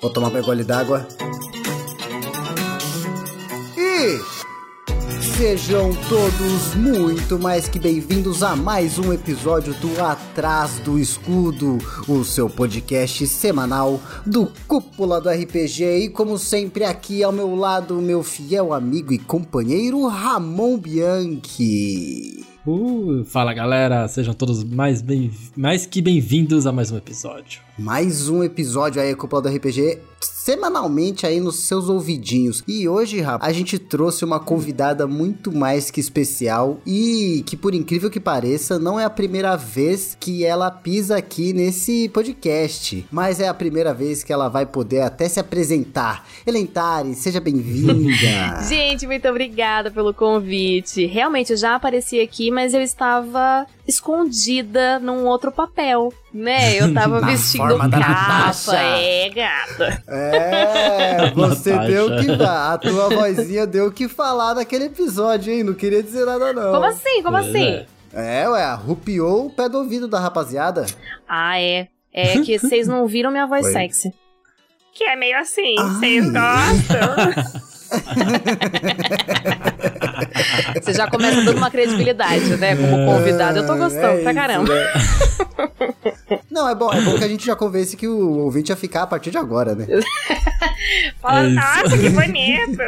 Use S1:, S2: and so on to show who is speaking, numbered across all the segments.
S1: Vou tomar um gole d'água. E sejam todos muito mais que bem-vindos a mais um episódio do Atrás do Escudo, o seu podcast semanal do Cúpula do RPG. E como sempre, aqui ao meu lado, meu fiel amigo e companheiro Ramon Bianchi.
S2: Uh, fala galera, sejam todos mais, bem, mais que bem-vindos a mais um episódio.
S1: Mais um episódio aí, Cúpula do RPG, semanalmente aí nos seus ouvidinhos. E hoje, rapaz, a gente trouxe uma convidada muito mais que especial e que, por incrível que pareça, não é a primeira vez que ela pisa aqui nesse podcast, mas é a primeira vez que ela vai poder até se apresentar. Elentari, seja bem-vinda.
S3: gente, muito obrigada pelo convite. Realmente, eu já apareci aqui, mas eu estava escondida num outro papel, né? Eu tava vestindo capa, é, gata.
S1: É, você Natasha. deu que a tua vozinha deu o que falar naquele episódio, hein? Não queria dizer nada não.
S3: Como assim? Como assim?
S1: É, é ué, arrupiou o pé do ouvido da rapaziada.
S3: Ah, é. É que vocês não viram minha voz Foi. sexy. Que é meio assim, vocês gostam? Você já começa dando uma credibilidade, né? Como convidado. Eu tô gostando é pra caramba. né?
S1: Não, é bom, é bom que a gente já convence que o ouvinte ia ficar a partir de agora, né?
S3: Fala, é nossa, que bonito!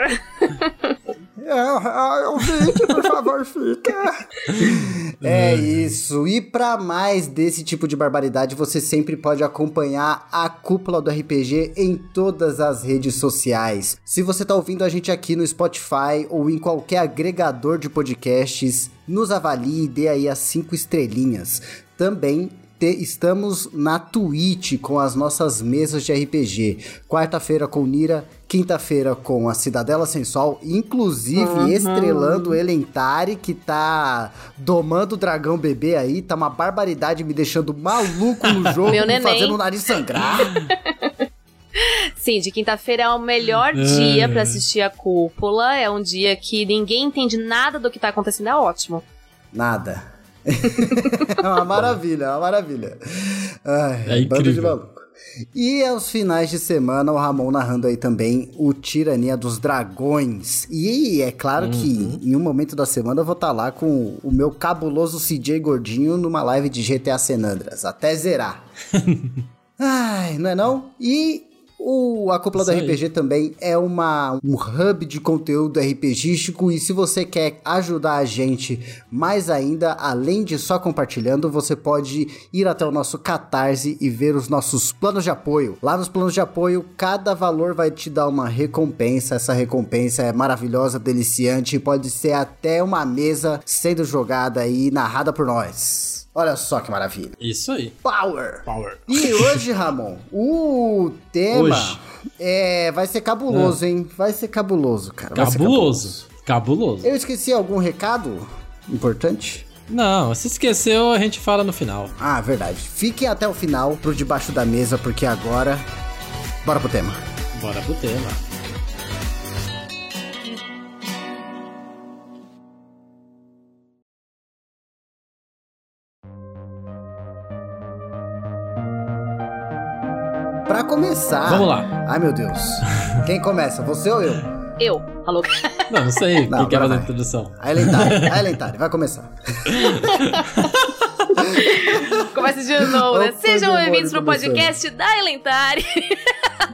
S1: É, ouvinte, por favor, fica. É isso. E para mais desse tipo de barbaridade, você sempre pode acompanhar a Cúpula do RPG em todas as redes sociais. Se você tá ouvindo a gente aqui no Spotify ou em qualquer agregador de podcasts, nos avalie e dê aí as cinco estrelinhas. Também estamos na Twitch com as nossas mesas de RPG. Quarta-feira com Nira, quinta-feira com a Cidadela Sensual, inclusive uhum. estrelando Elentari, que tá domando o dragão bebê aí, tá uma barbaridade me deixando maluco no jogo, me fazendo o nariz sangrar.
S3: Sim, de quinta-feira é o melhor dia para assistir a cúpula. É um dia que ninguém entende nada do que tá acontecendo, é ótimo.
S1: Nada é uma maravilha, é uma maravilha. Ai, é incrível. E aos finais de semana, o Ramon narrando aí também o Tirania dos Dragões. E é claro uhum. que em um momento da semana eu vou estar tá lá com o meu cabuloso CJ Gordinho numa live de GTA Senandras, até zerar. Ai, não é não? E o Acopla do RPG também é uma, um hub de conteúdo RPGístico e se você quer ajudar a gente mais ainda, além de só compartilhando, você pode ir até o nosso Catarse e ver os nossos planos de apoio. Lá nos planos de apoio, cada valor vai te dar uma recompensa. Essa recompensa é maravilhosa, deliciante e pode ser até uma mesa sendo jogada e narrada por nós. Olha só que maravilha.
S2: Isso aí.
S1: Power. Power. E hoje, Ramon, o tema hoje. é vai ser cabuloso, é. hein? Vai ser cabuloso, cara.
S2: Cabuloso. cabuloso. Cabuloso.
S1: Eu esqueci algum recado importante?
S2: Não, se esqueceu, a gente fala no final.
S1: Ah, verdade. Fiquem até o final pro debaixo da mesa, porque agora. Bora pro tema.
S2: Bora pro tema.
S1: Pra começar.
S2: Vamos lá.
S1: Ai, meu Deus. Quem começa? Você ou eu?
S3: Eu. Falou.
S2: Não, não sei. Não, quem quer fazer a introdução?
S1: A Elentari. A Elentari. Vai começar.
S3: Começa de novo, né? Sejam bem-vindos pro podcast da Elentari.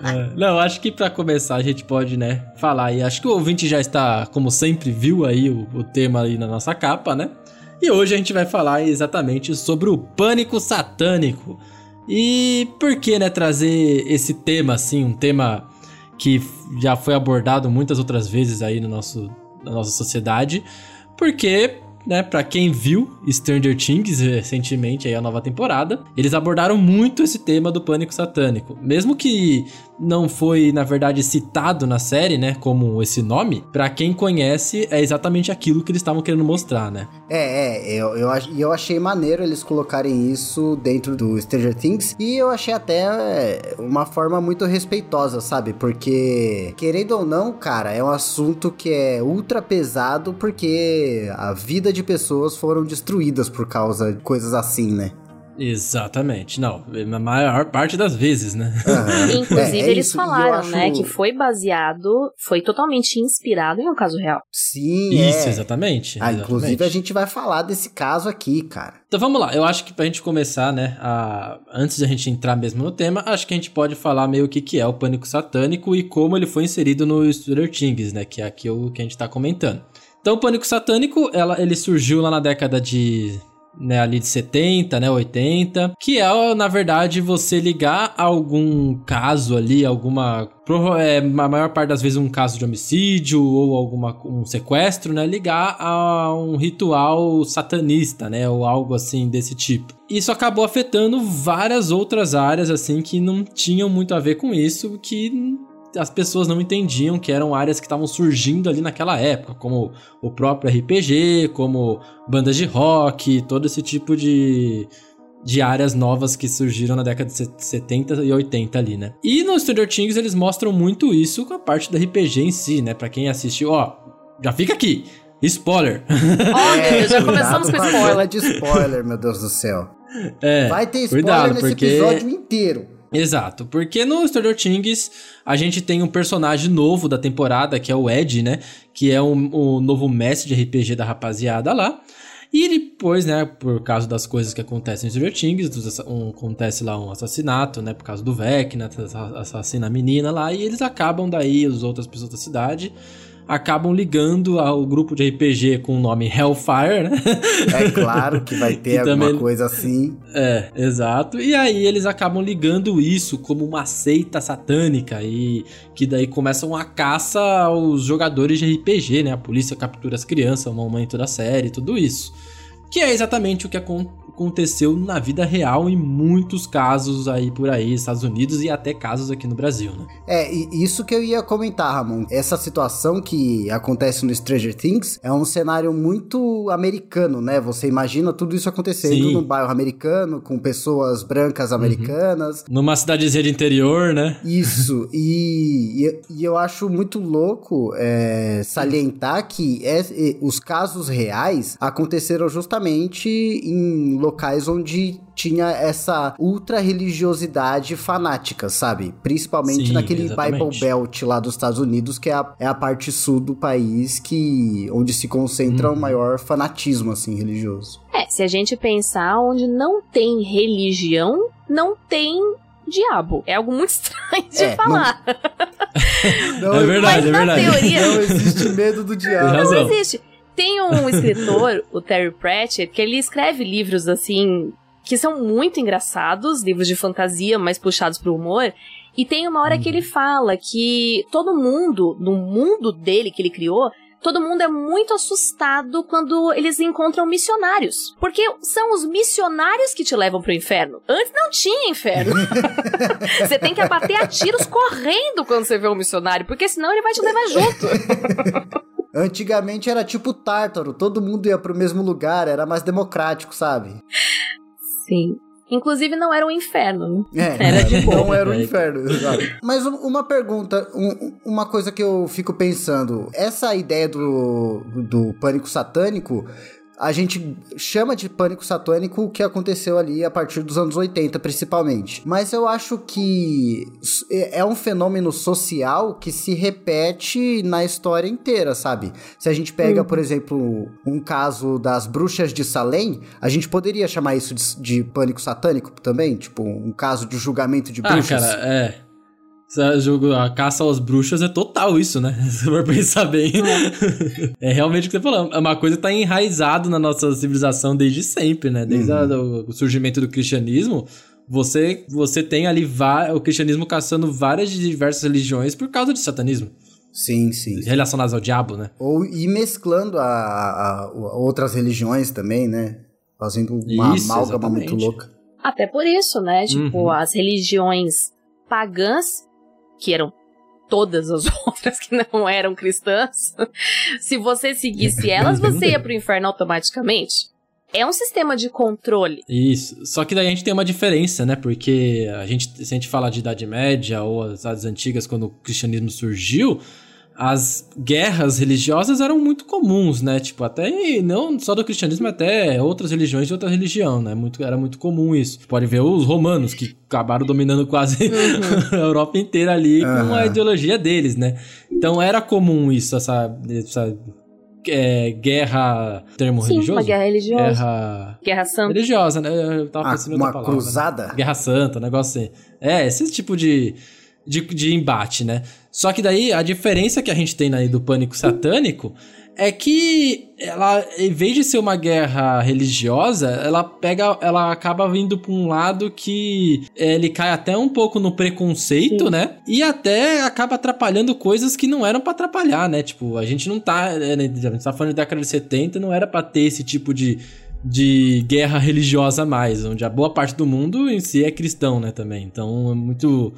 S2: É, não, acho que para começar a gente pode, né, falar e acho que o ouvinte já está, como sempre, viu aí o, o tema aí na nossa capa, né? E hoje a gente vai falar exatamente sobre o pânico satânico. E por que, né, trazer esse tema assim, um tema que já foi abordado muitas outras vezes aí no nosso, na nossa sociedade? Porque né, para quem viu Stranger Things recentemente aí a nova temporada, eles abordaram muito esse tema do pânico satânico. Mesmo que não foi, na verdade, citado na série, né, como esse nome, para quem conhece, é exatamente aquilo que eles estavam querendo mostrar, né?
S1: É, é, eu, eu, eu achei maneiro eles colocarem isso dentro do Stranger Things e eu achei até é, uma forma muito respeitosa, sabe? Porque, querendo ou não, cara, é um assunto que é ultra pesado porque a vida de pessoas foram destruídas por causa de coisas assim, né?
S2: Exatamente. Não, na maior parte das vezes, né?
S3: Uhum. Inclusive, é, é eles falaram, acho... né, que foi baseado, foi totalmente inspirado em um caso real.
S1: Sim,
S2: Isso, é. exatamente.
S1: Ah, exatamente. inclusive a gente vai falar desse caso aqui, cara.
S2: Então vamos lá, eu acho que pra gente começar, né, a... antes de a gente entrar mesmo no tema, acho que a gente pode falar meio o que, que é o pânico satânico e como ele foi inserido no Stranger Things, né, que é aqui o que a gente tá comentando. Então o pânico satânico, ela, ele surgiu lá na década de né, ali de 70, né, 80, que é, na verdade, você ligar algum caso ali, alguma, é, a maior parte das vezes um caso de homicídio ou alguma, um sequestro, né, ligar a um ritual satanista, né, ou algo assim desse tipo. Isso acabou afetando várias outras áreas, assim, que não tinham muito a ver com isso, que as pessoas não entendiam que eram áreas que estavam surgindo ali naquela época, como o próprio RPG, como bandas de rock, todo esse tipo de, de áreas novas que surgiram na década de 70 e 80 ali, né? E no Stranger Things eles mostram muito isso com a parte do RPG em si, né? Para quem assistiu, ó, já fica aqui. Spoiler.
S3: Ó, é, já começamos com spoiler.
S1: de spoiler, meu Deus do céu.
S2: É,
S1: Vai ter spoiler cuidado, nesse porque... episódio inteiro.
S2: Exato, porque no Stranger Things a gente tem um personagem novo da temporada, que é o Ed, né? Que é o um, um novo mestre de RPG da rapaziada lá. E depois, né, por causa das coisas que acontecem em Stranger Things, um, acontece lá um assassinato, né, por causa do Vecna, assassina a menina lá, e eles acabam daí, as outras pessoas da cidade, acabam ligando ao grupo de RPG com o nome Hellfire, né?
S1: É claro que vai ter alguma também... coisa assim.
S2: É, exato. E aí eles acabam ligando isso como uma seita satânica e que daí começa uma caça aos jogadores de RPG, né? A polícia captura as crianças, o momento da série, tudo isso. Que é exatamente o que acontece aconteceu na vida real em muitos casos aí por aí, Estados Unidos e até casos aqui no Brasil, né?
S1: É, isso que eu ia comentar, Ramon. Essa situação que acontece no Stranger Things é um cenário muito americano, né? Você imagina tudo isso acontecendo Sim. num bairro americano, com pessoas brancas americanas.
S2: Uhum. Numa cidadezinha de interior, né?
S1: Isso, e, e, e, eu acho muito louco é, salientar que é, os casos reais aconteceram justamente em locais onde tinha essa ultra religiosidade fanática, sabe? Principalmente Sim, naquele exatamente. Bible Belt lá dos Estados Unidos, que é a, é a parte sul do país que onde se concentra hum. o uhum. maior fanatismo assim religioso.
S3: É, se a gente pensar onde não tem religião, não tem diabo. É algo muito estranho de é, falar.
S2: Não... não, é verdade, Mas, é verdade.
S1: Teoria... Não existe medo do diabo.
S3: Não existe. Tem um escritor, o Terry Pratchett, que ele escreve livros assim que são muito engraçados, livros de fantasia, mais puxados pro humor. E tem uma hora que ele fala que todo mundo, no mundo dele que ele criou, todo mundo é muito assustado quando eles encontram missionários. Porque são os missionários que te levam pro inferno. Antes não tinha inferno. você tem que abater a tiros correndo quando você vê um missionário, porque senão ele vai te levar junto.
S1: Antigamente era tipo Tártaro, todo mundo ia pro mesmo lugar, era mais democrático, sabe?
S3: Sim. Inclusive não era um inferno,
S1: né? É, era de boa. Não era um inferno, exato. Mas uma pergunta, um, uma coisa que eu fico pensando, essa ideia do, do pânico satânico a gente chama de pânico satânico o que aconteceu ali a partir dos anos 80, principalmente. Mas eu acho que é um fenômeno social que se repete na história inteira, sabe? Se a gente pega, por exemplo, um caso das bruxas de Salem, a gente poderia chamar isso de, de pânico satânico também? Tipo, um caso de julgamento de bruxas?
S2: Ah, cara, é. A caça às bruxas é total isso, né? Se for pensar bem. É. é realmente o que você falou. É uma coisa que tá enraizado na nossa civilização desde sempre, né? Desde uhum. a, o surgimento do cristianismo. Você, você tem ali o cristianismo caçando várias diversas religiões por causa de satanismo.
S1: Sim, sim.
S2: Relacionadas ao diabo, né?
S1: Ou e mesclando a, a, a outras religiões também, né? Fazendo uma isso, amálgama exatamente. muito louca.
S3: Até por isso, né? Tipo, uhum. as religiões pagãs que eram todas as outras que não eram cristãs, se você seguisse elas, você ia pro inferno automaticamente. É um sistema de controle.
S2: Isso. Só que daí a gente tem uma diferença, né? Porque a gente, se a gente falar de Idade Média ou as Idades Antigas, quando o cristianismo surgiu, as guerras religiosas eram muito comuns, né? Tipo, até não só do cristianismo, até outras religiões de outra religião, né? Muito, era muito comum isso. Pode ver os romanos, que acabaram dominando quase uhum. a Europa inteira ali uhum. com a ideologia deles, né? Então era comum isso, essa, essa é, guerra. Termo
S3: Sim,
S2: religioso?
S3: Uma guerra religiosa.
S2: Guerra.
S3: Guerra santa.
S2: Religiosa, né? Eu tava
S1: ah, pensando ah, Uma palavra, cruzada?
S2: Né? Guerra santa, um negócio assim. É, esse tipo de, de, de embate, né? Só que daí a diferença que a gente tem aí do pânico satânico é que ela, em vez de ser uma guerra religiosa, ela pega, ela acaba vindo para um lado que é, ele cai até um pouco no preconceito, Sim. né? E até acaba atrapalhando coisas que não eram para atrapalhar, né? Tipo, a gente não tá, é, né, a gente tá falando da década de 70, não era para ter esse tipo de de guerra religiosa mais, onde a boa parte do mundo em si é cristão, né, também. Então é muito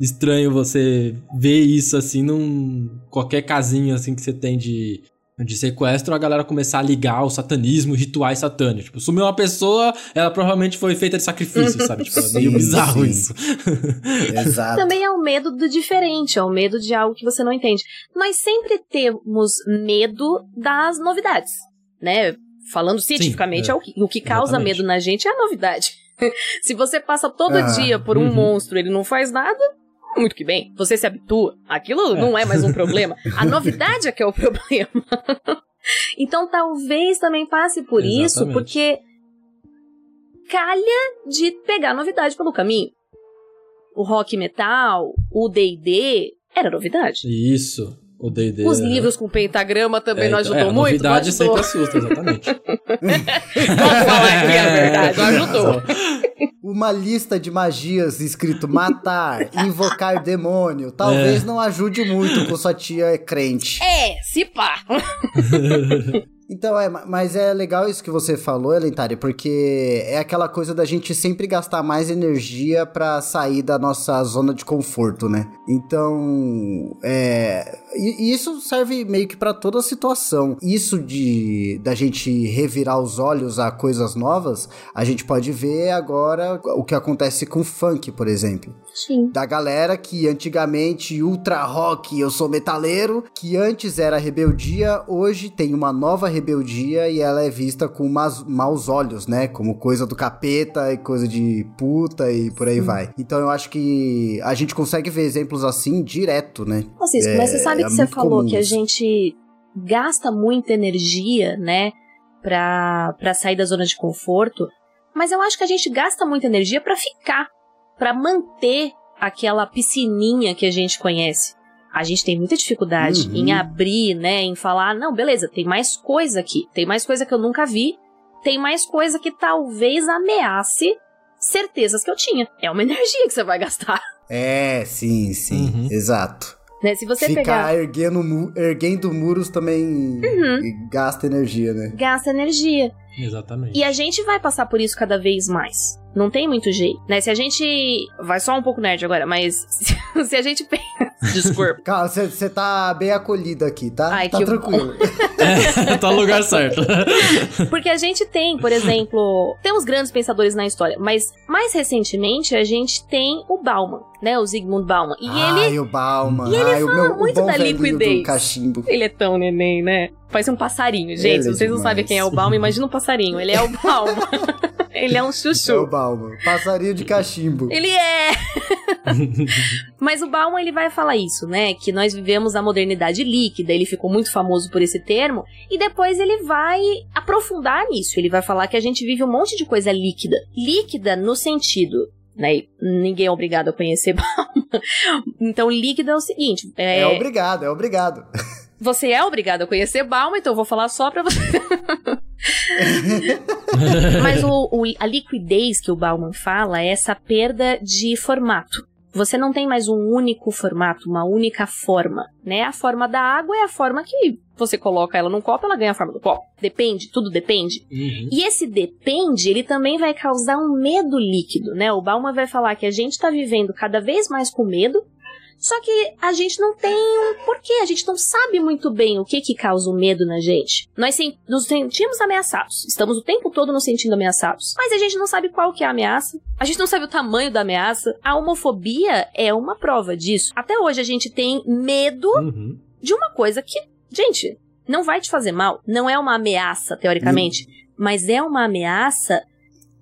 S2: estranho você ver isso assim num qualquer casinho assim que você tem de de sequestro, a galera começar a ligar o satanismo, rituais satânicos. Tipo, sumiu uma pessoa, ela provavelmente foi feita de sacrifício, sabe? Tipo, é meio bizarro sim. isso.
S3: Exato. Também é o medo do diferente, é o medo de algo que você não entende. Nós sempre temos medo das novidades, né? Falando cientificamente, sim, é. o, que, o que causa Exatamente. medo na gente é a novidade. Se você passa todo ah, dia por um uhum. monstro ele não faz nada, muito que bem, você se habitua. Aquilo é. não é mais um problema. A novidade é que é o problema. então talvez também passe por Exatamente. isso, porque calha de pegar novidade pelo caminho. O rock metal, o D&D, era novidade.
S2: Isso. O D&D.
S3: Os é... livros com pentagrama também é, não ajudou é, muito.
S2: A novidade sempre assusta, exatamente.
S3: Vamos falar aqui a verdade, não ajudou.
S1: Uma lista de magias escrito matar, invocar demônio, talvez é. não ajude muito com sua tia crente.
S3: É, se pá.
S1: Então, é, mas é legal isso que você falou, Elentari, porque é aquela coisa da gente sempre gastar mais energia para sair da nossa zona de conforto, né? Então, é, e isso serve meio que para toda a situação. Isso de da gente revirar os olhos a coisas novas, a gente pode ver agora o que acontece com funk, por exemplo.
S3: Sim.
S1: Da galera que antigamente ultra rock, eu sou metaleiro, que antes era rebeldia, hoje tem uma nova rebeldia rebeldia e ela é vista com mas, maus olhos, né? Como coisa do capeta e coisa de puta e por aí Sim. vai. Então eu acho que a gente consegue ver exemplos assim direto, né?
S3: Francisco, é, mas você sabe é que você falou que a gente gasta muita energia, né? Pra, pra sair da zona de conforto. Mas eu acho que a gente gasta muita energia para ficar, para manter aquela piscininha que a gente conhece a gente tem muita dificuldade uhum. em abrir, né, em falar, não, beleza, tem mais coisa aqui, tem mais coisa que eu nunca vi, tem mais coisa que talvez ameace certezas que eu tinha. É uma energia que você vai gastar.
S1: É, sim, sim, uhum. exato.
S3: Né? Se você
S1: Ficar
S3: pegar...
S1: erguendo, erguendo muros também uhum. gasta energia, né?
S3: Gasta energia.
S2: Exatamente.
S3: E a gente vai passar por isso cada vez mais. Não tem muito jeito, né? Se a gente. Vai só um pouco nerd agora, mas se a gente pensa. Desculpa.
S1: Calma, você tá bem acolhida aqui, tá? Ai, tá que tranquilo.
S2: é, tá no lugar certo.
S3: Porque a gente tem, por exemplo, temos grandes pensadores na história, mas mais recentemente a gente tem o Bauman, né? O Zygmunt Bauman. E
S1: Ai,
S3: ele.
S1: o Bauman.
S3: E ele
S1: Ai,
S3: fala
S1: meu,
S3: muito da liquidez.
S1: cachimbo.
S3: Ele é tão neném, né? Parece um passarinho, gente. Ele Se é vocês é não sabem quem é o Bauman, imagina um passarinho. Ele é o Bauman. Ele é um chuchu. É
S1: o Bauman. Passarinho de cachimbo.
S3: Ele é! Mas o Bauman, ele vai falar isso, né? Que nós vivemos a modernidade líquida, ele ficou muito famoso por esse termo, e depois ele vai aprofundar nisso. Ele vai falar que a gente vive um monte de coisa líquida. Líquida no sentido né? Ninguém é obrigado a conhecer Bauman. Então, líquido é o seguinte.
S1: É, é obrigado, é obrigado.
S3: Você é obrigado a conhecer Bauman, então eu vou falar só pra você. Mas o, o, a liquidez que o Bauman fala é essa perda de formato. Você não tem mais um único formato, uma única forma, né? A forma da água é a forma que você coloca ela num copo, ela ganha a forma do copo. Depende, tudo depende. Uhum. E esse depende, ele também vai causar um medo líquido, né? O Bauman vai falar que a gente está vivendo cada vez mais com medo, só que a gente não tem um porquê, a gente não sabe muito bem o que que causa o medo na gente. Nós nos sentimos ameaçados, estamos o tempo todo nos sentindo ameaçados, mas a gente não sabe qual que é a ameaça, a gente não sabe o tamanho da ameaça. A homofobia é uma prova disso. Até hoje a gente tem medo uhum de uma coisa que, gente, não vai te fazer mal, não é uma ameaça, teoricamente, hum. mas é uma ameaça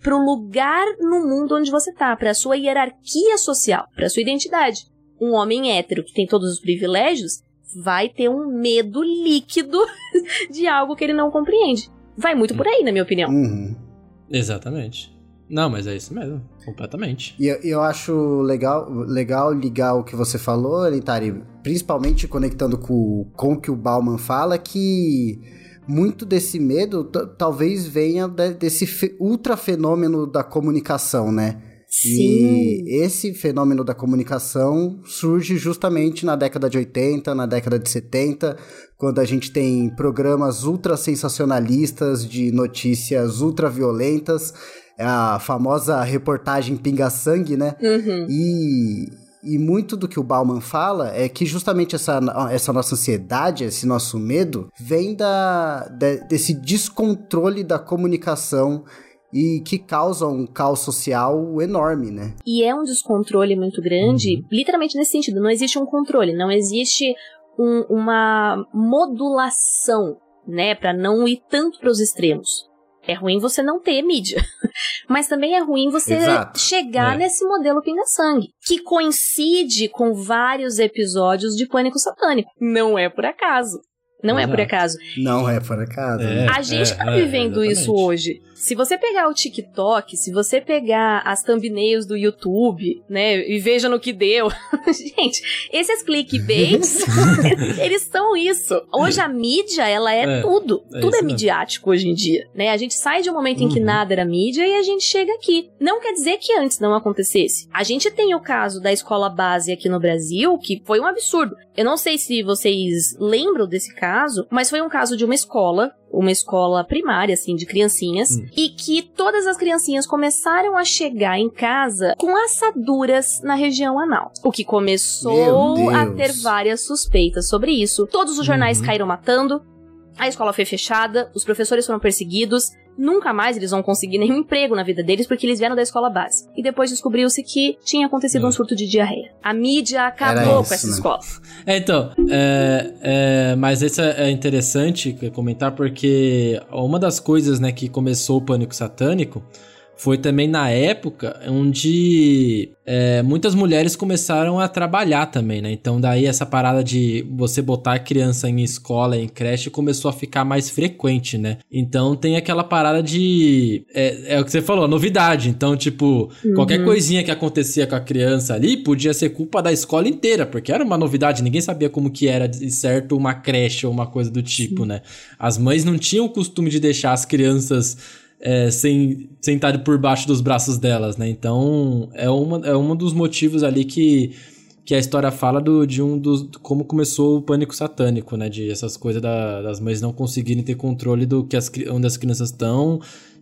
S3: pro lugar no mundo onde você tá, pra sua hierarquia social, pra sua identidade. Um homem hétero que tem todos os privilégios vai ter um medo líquido de algo que ele não compreende. Vai muito por aí, na minha opinião.
S1: Uhum.
S2: Exatamente. Não, mas é isso mesmo, completamente.
S1: E eu, eu acho legal, legal ligar o que você falou, Lentari, principalmente conectando com, com o que o Bauman fala, que muito desse medo talvez venha de, desse ultra fenômeno da comunicação, né?
S3: Sim.
S1: E esse fenômeno da comunicação surge justamente na década de 80, na década de 70, quando a gente tem programas ultra sensacionalistas de notícias ultra violentas, a famosa reportagem pinga-sangue, né?
S3: Uhum.
S1: E, e muito do que o Bauman fala é que justamente essa, essa nossa ansiedade, esse nosso medo, vem da, de, desse descontrole da comunicação e que causa um caos social enorme, né?
S3: E é um descontrole muito grande, uhum. literalmente nesse sentido. Não existe um controle, não existe um, uma modulação, né, para não ir tanto para os extremos. É ruim você não ter mídia. Mas também é ruim você Exato. chegar é. nesse modelo pinga-sangue, que coincide com vários episódios de Pânico Satânico. Não é por acaso. Não Exato. é por acaso.
S1: Não é por acaso.
S3: É, a gente é, tá vivendo é, isso hoje. Se você pegar o TikTok, se você pegar as thumbnails do YouTube, né, e veja no que deu. gente, esses clickbaits, eles são isso. Hoje a mídia, ela é, é tudo. É tudo é midiático hoje em dia, né? A gente sai de um momento uhum. em que uhum. nada era mídia e a gente chega aqui. Não quer dizer que antes não acontecesse. A gente tem o caso da escola base aqui no Brasil, que foi um absurdo. Eu não sei se vocês lembram desse caso, mas foi um caso de uma escola uma escola primária, assim, de criancinhas, hum. e que todas as criancinhas começaram a chegar em casa com assaduras na região anal. O que começou a ter várias suspeitas sobre isso. Todos os jornais uhum. caíram matando, a escola foi fechada, os professores foram perseguidos, nunca mais eles vão conseguir nenhum emprego na vida deles porque eles vieram da escola base. E depois descobriu-se que tinha acontecido um é. surto de diarreia. A mídia acabou isso, com essa né? escola.
S2: É, então, é, é, mas isso é interessante comentar porque uma das coisas né, que começou o pânico satânico foi também na época onde é, muitas mulheres começaram a trabalhar também, né? Então daí essa parada de você botar a criança em escola, em creche, começou a ficar mais frequente, né? Então tem aquela parada de... É, é o que você falou, novidade. Então, tipo, uhum. qualquer coisinha que acontecia com a criança ali podia ser culpa da escola inteira, porque era uma novidade, ninguém sabia como que era de certo uma creche ou uma coisa do tipo, Sim. né? As mães não tinham o costume de deixar as crianças é, sem, sem estar por baixo dos braços delas, né? Então, é, uma, é um dos motivos ali que, que a história fala do, de um dos. como começou o pânico satânico, né? De essas coisas da, das mães não conseguirem ter controle do que as, onde as crianças estão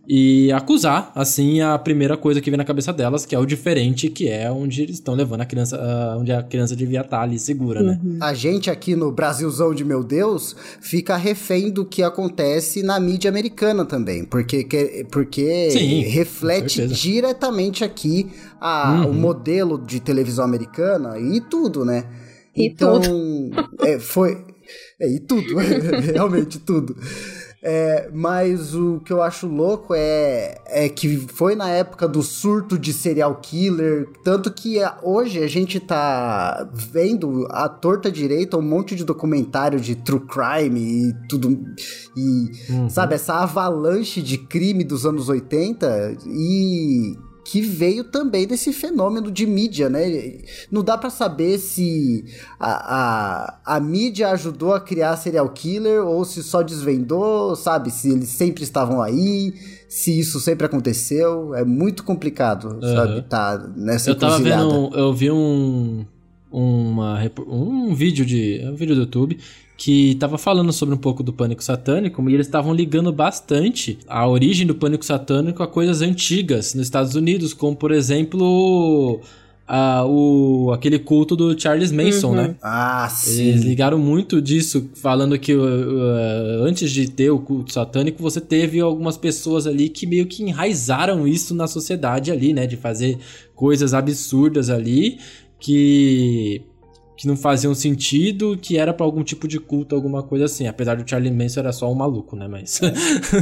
S2: e acusar, assim, a primeira coisa que vem na cabeça delas, que é o diferente, que é onde eles estão levando a criança, uh, onde a criança devia estar ali segura, né?
S1: uhum. né? A gente aqui no Brasilzão de meu Deus fica refém do que acontece na mídia americana também, porque, porque Sim, reflete diretamente aqui a, uhum. o modelo de televisão americana e tudo, né?
S3: E
S1: então,
S3: tudo.
S1: É, foi. É, e tudo, realmente tudo. É, mas o que eu acho louco é, é que foi na época do surto de serial killer, tanto que hoje a gente tá vendo a torta direita um monte de documentário de true crime e tudo. E, uhum. sabe, essa avalanche de crime dos anos 80 e que veio também desse fenômeno de mídia, né? Não dá para saber se a, a, a, mídia ajudou a criar serial killer ou se só desvendou, sabe? Se eles sempre estavam aí, se isso sempre aconteceu. É muito complicado, uhum. sabe? Tá nessa
S2: Eu tava vendo, eu vi um, uma, um vídeo de um vídeo do YouTube que estava falando sobre um pouco do pânico satânico e eles estavam ligando bastante a origem do pânico satânico a coisas antigas nos Estados Unidos, como por exemplo a, o, aquele culto do Charles Manson, uhum. né?
S1: Ah, sim.
S2: Eles ligaram muito disso, falando que uh, uh, antes de ter o culto satânico, você teve algumas pessoas ali que meio que enraizaram isso na sociedade ali, né? De fazer coisas absurdas ali que que não faziam sentido, que era para algum tipo de culto, alguma coisa assim. Apesar do Charlie Manson era só um maluco, né? Mas,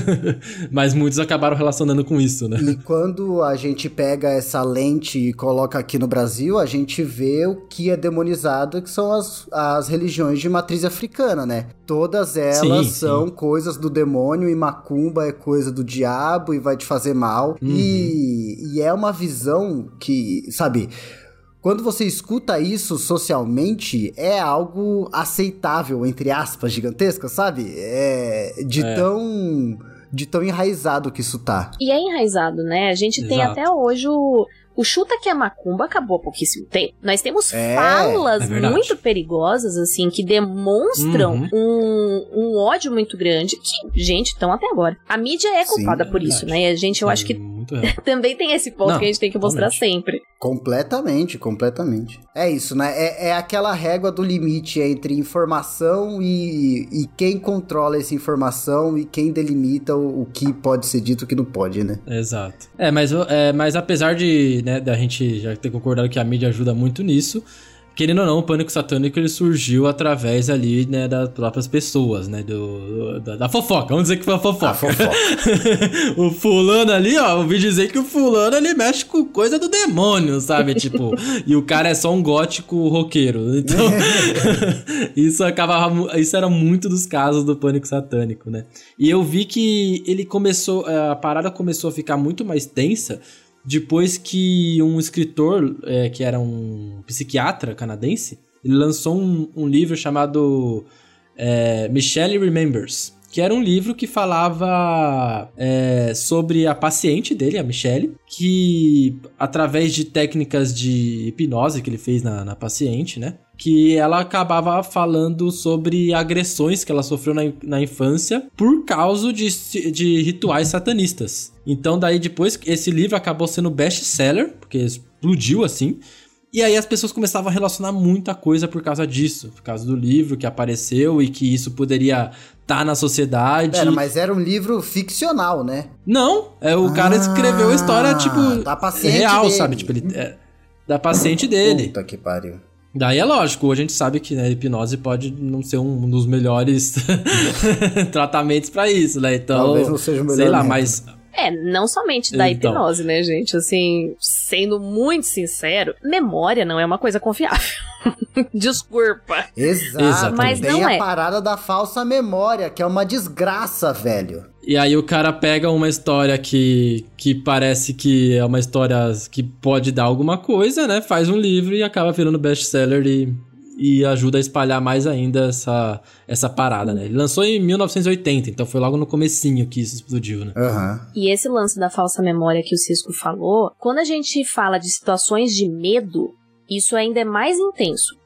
S2: mas muitos acabaram relacionando com isso, né?
S1: E quando a gente pega essa lente e coloca aqui no Brasil, a gente vê o que é demonizado, que são as, as religiões de matriz africana, né? Todas elas sim, são sim. coisas do demônio e macumba é coisa do diabo e vai te fazer mal. Uhum. E, e é uma visão que, sabe quando você escuta isso socialmente, é algo aceitável, entre aspas, gigantesca, sabe? É de é. tão de tão enraizado que isso tá.
S3: E é enraizado, né? A gente Exato. tem até hoje o, o chuta que é macumba acabou há pouquíssimo tempo. Nós temos é, falas é muito perigosas, assim, que demonstram uhum. um, um ódio muito grande, que, gente, estão até agora. A mídia é culpada Sim, por isso, né? E a gente, eu acho que também tem esse ponto Não, que a gente tem que mostrar sempre.
S1: Completamente, completamente. É isso, né? É, é aquela régua do limite entre informação e, e quem controla essa informação e quem delimita o, o que pode ser dito e o que não pode, né?
S2: Exato. É, mas, é, mas apesar de né, da gente já ter concordado que a mídia ajuda muito nisso. Querendo ou não, o pânico satânico ele surgiu através ali, né, das próprias pessoas, né, do, da, da fofoca. Vamos dizer que foi a fofoca. A fofoca. o fulano ali, ó, ouvi dizer que o fulano ele mexe com coisa do demônio, sabe? Tipo, e o cara é só um gótico roqueiro. Então, isso acabava, isso era muito dos casos do pânico satânico, né? E eu vi que ele começou, a parada começou a ficar muito mais tensa depois que um escritor, é, que era um psiquiatra canadense, ele lançou um, um livro chamado é, Michelle Remembers, que era um livro que falava é, sobre a paciente dele, a Michelle, que através de técnicas de hipnose que ele fez na, na paciente, né? Que ela acabava falando sobre agressões que ela sofreu na, na infância por causa de, de rituais satanistas. Então, daí depois, esse livro acabou sendo best-seller, porque explodiu assim. E aí as pessoas começavam a relacionar muita coisa por causa disso, por causa do livro que apareceu e que isso poderia estar tá na sociedade.
S1: Pera, mas era um livro ficcional, né?
S2: Não, é, o ah, cara escreveu a história, tipo, da paciente real, dele. sabe? Tipo, ele, é, da paciente dele.
S1: Puta que pariu.
S2: Daí é lógico, a gente sabe que né, a hipnose pode não ser um dos melhores tratamentos para isso, né? Então,
S1: Talvez não seja o melhor. Sei lá,
S2: mas
S3: é, não somente da então. hipnose, né, gente? Assim, sendo muito sincero, memória não é uma coisa confiável. Desculpa.
S1: Exato. Mas Tem não a é. parada da falsa memória, que é uma desgraça, velho.
S2: E aí o cara pega uma história que, que parece que é uma história que pode dar alguma coisa, né? Faz um livro e acaba virando best-seller e, e ajuda a espalhar mais ainda essa, essa parada, né? Ele lançou em 1980, então foi logo no comecinho que isso explodiu, né?
S1: Uhum.
S3: E esse lance da falsa memória que o Cisco falou, quando a gente fala de situações de medo, isso ainda é mais intenso.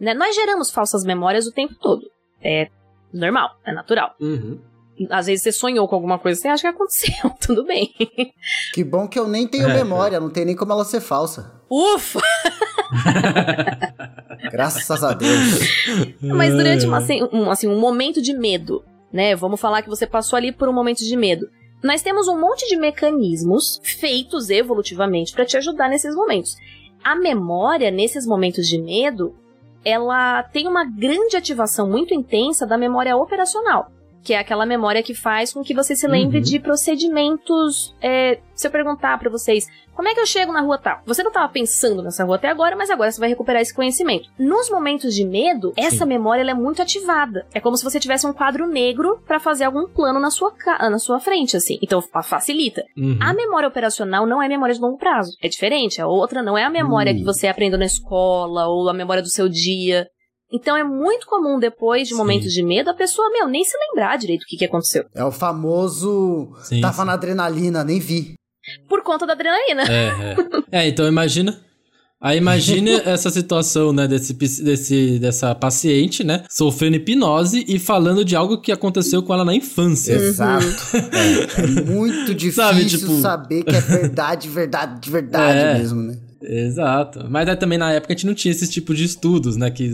S3: Né? Nós geramos falsas memórias o tempo todo. É normal, é natural.
S2: Uhum
S3: às vezes você sonhou com alguma coisa, você acha que aconteceu, tudo bem.
S1: Que bom que eu nem tenho é, memória, é. não tem nem como ela ser falsa.
S3: Ufa!
S1: Graças a Deus.
S3: Mas durante uma, assim, um, assim, um momento de medo, né? Vamos falar que você passou ali por um momento de medo. Nós temos um monte de mecanismos feitos evolutivamente para te ajudar nesses momentos. A memória, nesses momentos de medo, ela tem uma grande ativação muito intensa da memória operacional que é aquela memória que faz com que você se lembre uhum. de procedimentos. É, se eu perguntar para vocês, como é que eu chego na rua tal? Você não estava pensando nessa rua até agora, mas agora você vai recuperar esse conhecimento. Nos momentos de medo, essa Sim. memória é muito ativada. É como se você tivesse um quadro negro para fazer algum plano na sua, na sua frente, assim. Então facilita. Uhum. A memória operacional não é memória de longo prazo. É diferente. A outra não é a memória uhum. que você aprendeu na escola ou a memória do seu dia. Então é muito comum, depois de sim. momentos de medo, a pessoa, meu, nem se lembrar direito o que, que aconteceu.
S1: É o famoso sim, tava sim. na adrenalina, nem vi.
S3: Por conta da adrenalina.
S2: É, é. é então imagina. Aí imagine essa situação, né, desse, desse, dessa paciente, né, sofrendo hipnose e falando de algo que aconteceu com ela na infância.
S1: Exato. é, é, muito difícil Sabe, tipo... saber que é verdade, verdade, de verdade é. mesmo, né?
S2: Exato. Mas também na época a gente não tinha esse tipo de estudos, né? Que,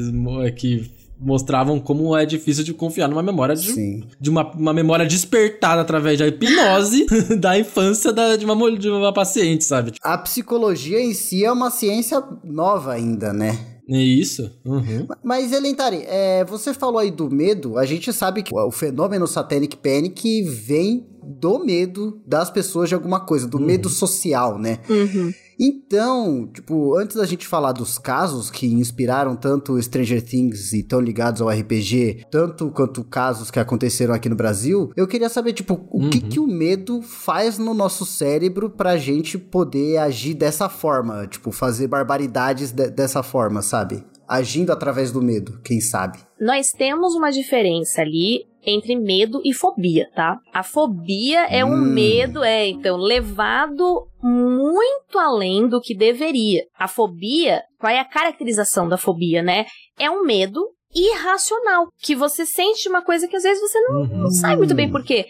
S2: que mostravam como é difícil de confiar numa memória de, de uma, uma memória despertada através da hipnose da infância da, de, uma, de uma paciente, sabe?
S1: A psicologia em si é uma ciência nova ainda, né?
S2: Isso. Uhum.
S1: Mas, Elentari, é, você falou aí do medo. A gente sabe que o fenômeno Satanic Panic vem do medo das pessoas de alguma coisa, do uhum. medo social, né?
S3: Uhum.
S1: Então, tipo, antes da gente falar dos casos que inspiraram tanto Stranger Things e tão ligados ao RPG, tanto quanto casos que aconteceram aqui no Brasil, eu queria saber, tipo, o uhum. que que o medo faz no nosso cérebro pra gente poder agir dessa forma, tipo, fazer barbaridades de dessa forma, sabe? Agindo através do medo, quem sabe?
S3: Nós temos uma diferença ali entre medo e fobia, tá? A fobia é um hum. medo, é, então, levado muito além do que deveria. A fobia, qual é a caracterização da fobia, né? É um medo irracional, que você sente uma coisa que às vezes você não, não sabe muito bem por quê.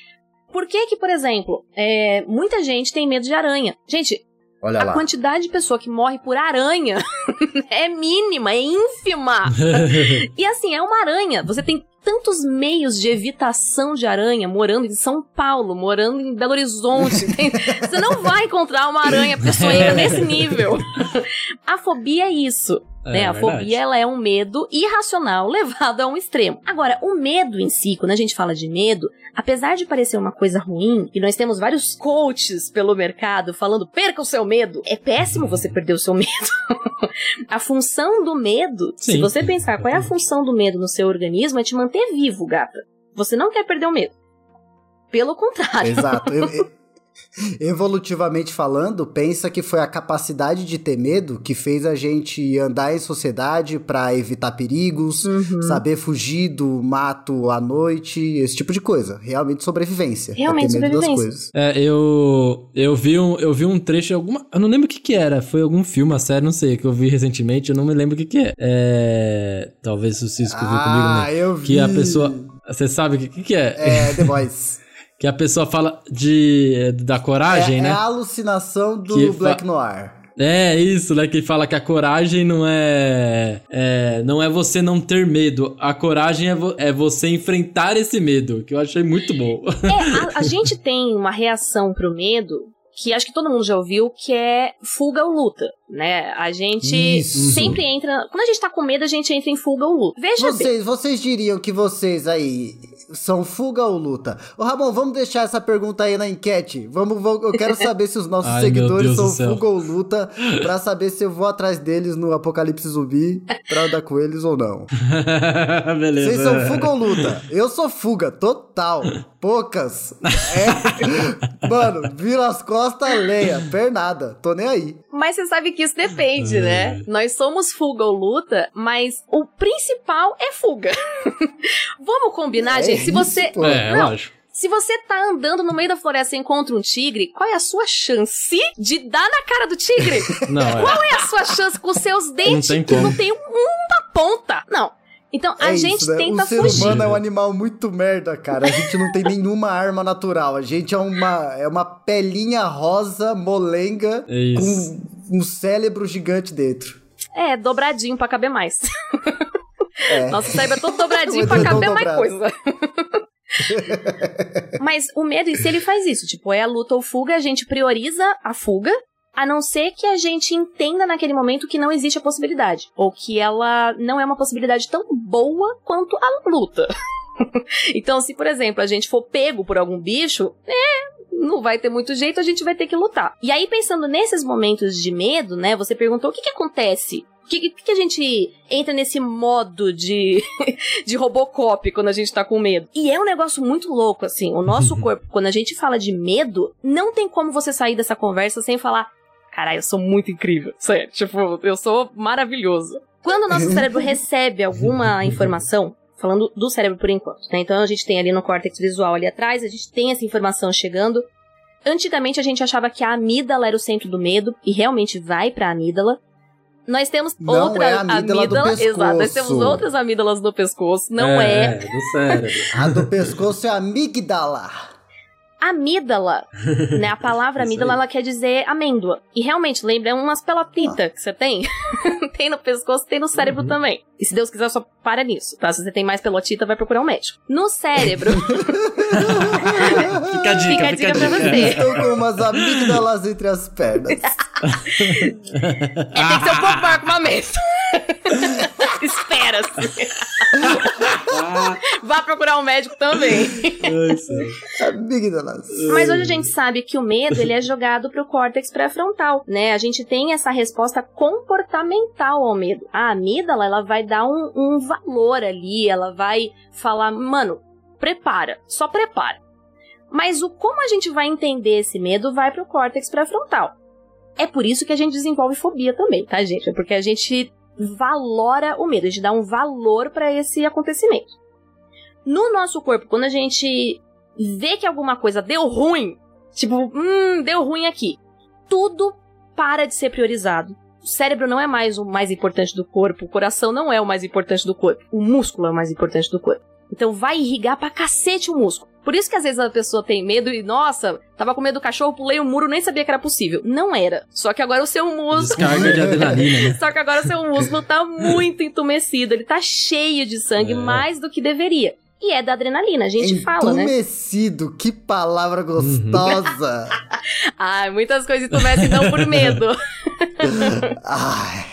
S3: Por que que, por exemplo, é, muita gente tem medo de aranha? Gente, Olha a lá. quantidade de pessoa que morre por aranha é mínima, é ínfima. e assim, é uma aranha. Você tem tantos meios de evitação de aranha morando em São Paulo, morando em Belo Horizonte. Você não vai encontrar uma aranha peçonheira nesse nível. A fobia é isso. É, né? A verdade. fobia ela é um medo irracional levado a um extremo. Agora, o medo em si, quando a gente fala de medo, apesar de parecer uma coisa ruim, e nós temos vários coaches pelo mercado falando perca o seu medo, é péssimo você perder o seu medo. a função do medo, Sim. se você pensar qual é a função do medo no seu organismo, é te manter vivo, gata. Você não quer perder o medo. Pelo contrário.
S1: Exato. Eu, eu, evolutivamente falando, pensa que foi a capacidade de ter medo que fez a gente andar em sociedade para evitar perigos, uhum. saber fugir do mato à noite, esse tipo de coisa. Realmente sobrevivência.
S3: É Realmente
S1: é
S3: sobrevivência. Das coisas.
S2: É, eu, eu, vi um, eu vi um trecho, alguma, eu não lembro o que que era, foi algum filme, uma série, não sei, que eu vi recentemente, eu não me lembro o que que é. é talvez o Cisco ah, viu comigo, né?
S1: Ah, eu vi.
S2: Que a pessoa... Você sabe o que, que é?
S1: É, The Boys.
S2: Que a pessoa fala de da coragem,
S1: é,
S2: né? É
S1: a alucinação do que Black Noir.
S2: É, isso, né? Que fala que a coragem não é, é. não é você não ter medo. A coragem é, vo, é você enfrentar esse medo, que eu achei muito bom.
S3: É, a, a gente tem uma reação pro medo que acho que todo mundo já ouviu, que é fuga ou luta, né? A gente Isso. sempre entra. Quando a gente tá com medo, a gente entra em fuga ou luta. Veja
S1: vocês,
S3: bem.
S1: Vocês diriam que vocês aí são fuga ou luta? Ô, Ramon, vamos deixar essa pergunta aí na enquete. Vamos, vamos eu quero saber se os nossos Ai, seguidores são fuga ou luta, pra saber se eu vou atrás deles no Apocalipse Zumbi pra andar com eles ou não.
S2: Beleza.
S1: Vocês são fuga ou luta? Eu sou fuga, total. Poucas. É. Mano, vira as costas, leia. Pernada. Tô nem aí.
S3: Mas você sabe que isso depende, né? É. Nós somos fuga ou luta, mas o principal é fuga. Vamos combinar, é gente? Se você.
S2: Isso, é, não, lógico.
S3: Se você tá andando no meio da floresta e encontra um tigre, qual é a sua chance de dar na cara do tigre?
S2: Não, é.
S3: Qual é a sua chance com seus dentes não que não tem uma ponta? Não. Então a é gente isso, né? tenta fugir.
S1: O ser humano é um animal muito merda, cara. A gente não tem nenhuma arma natural. A gente é uma, é uma pelinha rosa, molenga, é com um cérebro gigante dentro.
S3: É, dobradinho pra caber mais. É. Nosso cérebro é todo dobradinho pra caber mais coisa. Mas o medo em si ele faz isso. Tipo, é a luta ou fuga, a gente prioriza a fuga a não ser que a gente entenda naquele momento que não existe a possibilidade. Ou que ela não é uma possibilidade tão boa quanto a luta. então, se, por exemplo, a gente for pego por algum bicho, é, não vai ter muito jeito, a gente vai ter que lutar. E aí, pensando nesses momentos de medo, né? Você perguntou o que, que acontece o que, que, a gente entra nesse modo de, de Robocop quando a gente tá com medo? E é um negócio muito louco, assim. O nosso corpo, quando a gente fala de medo, não tem como você sair dessa conversa sem falar: caralho, eu sou muito incrível. Sério, tipo, eu sou maravilhoso. Quando o nosso cérebro recebe alguma informação, falando do cérebro por enquanto, né? Então a gente tem ali no córtex visual ali atrás, a gente tem essa informação chegando. Antigamente a gente achava que a amígdala era o centro do medo, e realmente vai pra amígdala. Nós temos
S1: não
S3: outra
S1: é amígdala, amígdala
S3: exato, nós temos outras amígdalas no pescoço, não é.
S2: É, do cérebro.
S1: a do pescoço é amígdala
S3: amígdala, né? A palavra amígdala, ela quer dizer amêndoa. E realmente, lembra, é umas pelotitas ah. que você tem. tem no pescoço, tem no cérebro uhum. também. E se Deus quiser, só para nisso, tá? Se você tem mais pelotita, vai procurar um médico. No cérebro...
S2: fica a dica, fica a dica,
S3: fica pra você.
S1: Estou com umas amígdalas entre as pernas. é,
S3: tem que ser um pouco maior que uma mesa. Cara assim. Vá procurar um médico também. Mas hoje a gente sabe que o medo ele é jogado pro córtex pré-frontal, né? A gente tem essa resposta comportamental ao medo. A amígdala, ela vai dar um, um valor ali, ela vai falar, mano, prepara, só prepara. Mas o como a gente vai entender esse medo vai pro córtex pré-frontal. É por isso que a gente desenvolve fobia também, tá, gente? É porque a gente valora o medo, a gente dá um valor para esse acontecimento. No nosso corpo, quando a gente vê que alguma coisa deu ruim, tipo, hum, deu ruim aqui, tudo para de ser priorizado. O cérebro não é mais o mais importante do corpo, o coração não é o mais importante do corpo, o músculo é o mais importante do corpo. Então vai irrigar pra cacete o músculo. Por isso que às vezes a pessoa tem medo e, nossa, tava com medo do cachorro, pulei o muro, nem sabia que era possível. Não era. Só que agora o seu músculo.
S2: Descarga de adrenalina, né?
S3: Só que agora o seu músculo tá muito entumecido, ele tá cheio de sangue, é. mais do que deveria. E é da adrenalina, a gente fala, né?
S1: Entumecido, que palavra gostosa!
S3: Ai, muitas coisas entumecem não por medo. Ai.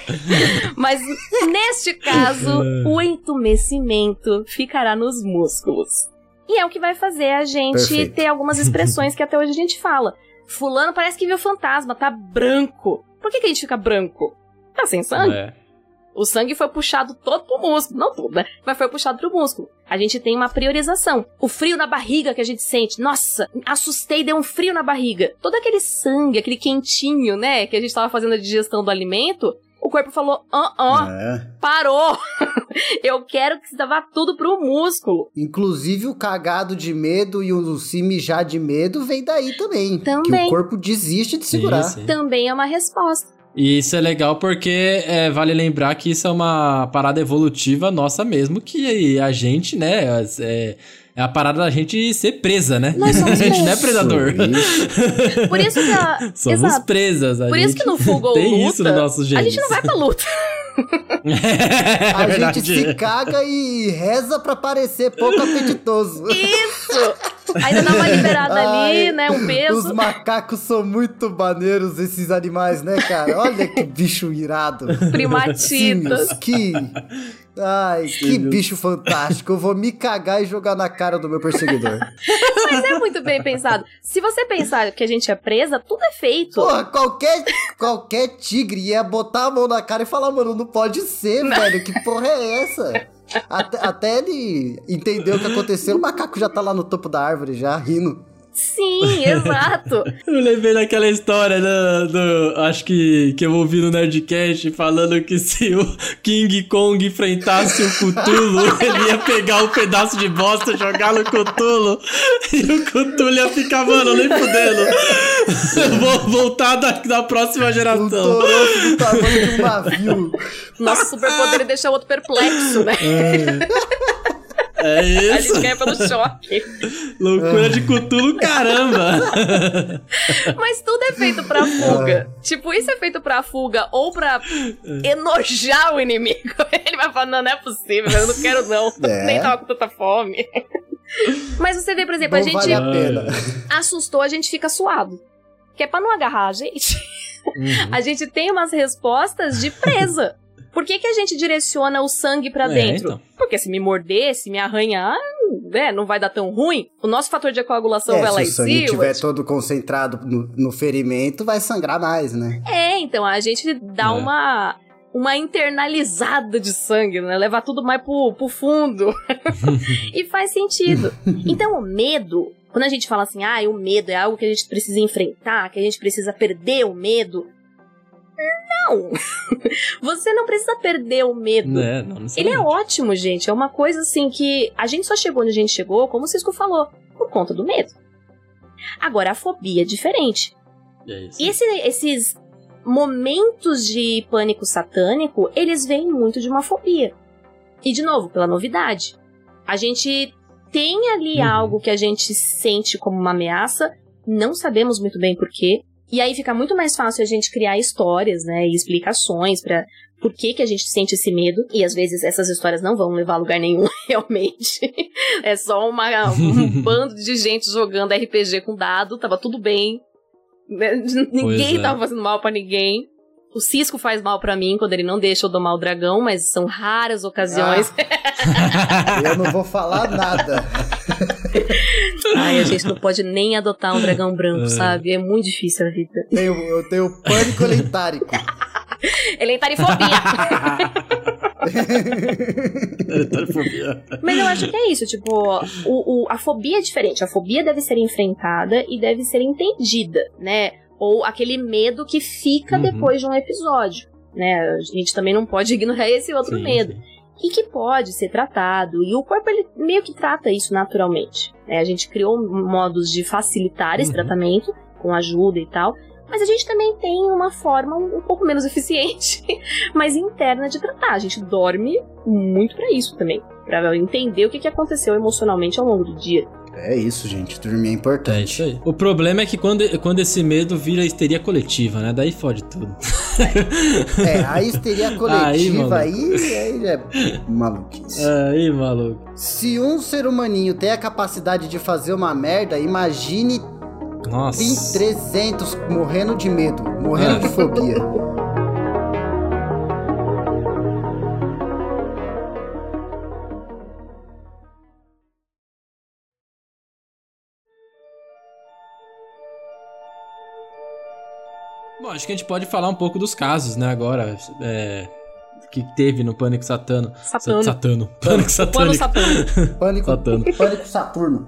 S3: Mas neste caso, o entumecimento ficará nos músculos. E é o que vai fazer a gente Perfeito. ter algumas expressões que até hoje a gente fala. Fulano parece que viu fantasma, tá branco. Por que, que a gente fica branco? Tá sem sangue? É. O sangue foi puxado todo pro músculo. Não tudo, né? Mas foi puxado pro músculo. A gente tem uma priorização. O frio na barriga que a gente sente. Nossa, assustei, deu um frio na barriga. Todo aquele sangue, aquele quentinho, né? Que a gente tava fazendo a digestão do alimento o corpo falou: ah, ah, é. parou. eu quero que você vá tudo pro músculo.
S1: Inclusive o cagado de medo e o se mijar de medo vem daí também. Também. Que o corpo desiste de segurar. Sim, sim.
S3: Também é uma resposta.
S2: E isso é legal porque é, vale lembrar que isso é uma parada evolutiva nossa mesmo, que a gente, né, é, é a parada da gente ser presa, né?
S3: Nós somos
S2: a gente não é predador.
S3: Por isso que a...
S2: Somos Exato. presas.
S3: A Por isso que no ou
S2: Tem
S3: luta,
S2: isso no nosso jeito.
S3: A gente não vai pra luta.
S1: É, a gente se caga e reza pra parecer pouco apetitoso.
S3: Isso! Ainda dá uma liberada Ai, ali, né? Um peso.
S1: Os macacos são muito maneiros, esses animais, né, cara? Olha que bicho irado.
S3: Primatitas.
S1: que. Ai, que bicho fantástico. Eu vou me cagar e jogar na cara do meu perseguidor.
S3: Mas é muito bem pensado. Se você pensar que a gente é presa, tudo é feito.
S1: Porra, qualquer, qualquer tigre ia botar a mão na cara e falar, mano, não pode ser, velho. Que porra é essa? Até, até ele entender o que aconteceu, o macaco já tá lá no topo da árvore, já rindo.
S3: Sim, exato.
S2: eu lembrei daquela história do, do, Acho que, que eu ouvi no Nerdcast falando que se o King Kong enfrentasse o Cthulhu, ele ia pegar um pedaço de bosta, jogar no Cthulhu e o Cthulhu ia ficar, mano, nem fudendo. Vou voltar da, da próxima geração. Um
S1: do tamanho de um navio.
S3: Nosso superpoder deixa o outro perplexo, né? É.
S2: É isso. A
S3: gente ganha pelo choque.
S2: Loucura de Cutulo, caramba!
S3: Mas tudo é feito pra fuga. Tipo, isso é feito pra fuga ou pra enojar o inimigo. Ele vai falar, não, não é possível, eu não quero não. É. Nem tava com tanta fome. Mas você vê, por exemplo, não a gente
S1: vale a
S3: assustou, a gente fica suado. Que é pra não agarrar a gente. Uhum. A gente tem umas respostas de presa. Por que, que a gente direciona o sangue para é, dentro? Então. Porque se me morder, se me arranhar, né, não vai dar tão ruim. O nosso fator de coagulação é, vai lá em cima. Se o sangue
S1: estiver todo concentrado no, no, ferimento, vai sangrar mais, né?
S3: É, então a gente dá é. uma uma internalizada de sangue, né? Levar tudo mais pro, pro fundo. e faz sentido. Então, o medo, quando a gente fala assim, ah, o medo é algo que a gente precisa enfrentar, que a gente precisa perder o medo, não! Você não precisa perder o medo.
S2: É, não,
S3: Ele é ótimo, gente. É uma coisa assim que a gente só chegou onde a gente chegou, como o Cisco falou, por conta do medo. Agora, a fobia é diferente.
S2: É
S3: Esse, esses momentos de pânico satânico, eles vêm muito de uma fobia. E, de novo, pela novidade. A gente tem ali uhum. algo que a gente sente como uma ameaça, não sabemos muito bem porquê, e aí fica muito mais fácil a gente criar histórias, né, e explicações para por que, que a gente sente esse medo. E às vezes essas histórias não vão levar a lugar nenhum, realmente. É só uma, um bando de gente jogando RPG com dado, tava tudo bem. Né, ninguém é. tava fazendo mal para ninguém. O Cisco faz mal para mim quando ele não deixa eu domar o dragão, mas são raras ocasiões.
S1: Ah, eu não vou falar nada.
S3: Ai, a gente não pode nem adotar um dragão branco, é. sabe? É muito difícil a vida.
S1: Tenho, eu tenho pânico elentárico.
S3: Elentarifobia. Mas eu acho que é isso, tipo, o, o, a fobia é diferente. A fobia deve ser enfrentada e deve ser entendida, né? Ou aquele medo que fica uhum. depois de um episódio, né? A gente também não pode ignorar esse outro sim, medo. Sim. E que pode ser tratado, e o corpo ele meio que trata isso naturalmente. Né? A gente criou modos de facilitar esse uhum. tratamento, com ajuda e tal, mas a gente também tem uma forma um pouco menos eficiente, mas interna de tratar. A gente dorme muito para isso também, para entender o que aconteceu emocionalmente ao longo do dia.
S1: É isso, gente. Dormir é importante. É isso
S2: aí. O problema é que quando, quando esse medo vira histeria coletiva, né? Daí fode tudo.
S1: É, a histeria coletiva aí, aí, aí é maluquice.
S2: Aí, maluco.
S1: Se um ser humaninho tem a capacidade de fazer uma merda, imagine
S2: nossa.
S1: Tem 300 morrendo de medo, morrendo é. de fobia.
S2: acho que a gente pode falar um pouco dos casos, né, agora. É, que teve no Pânico Satano.
S3: Satano.
S2: Satano. Pânico Satânico.
S1: Pânico Satano. Pânico Saturno.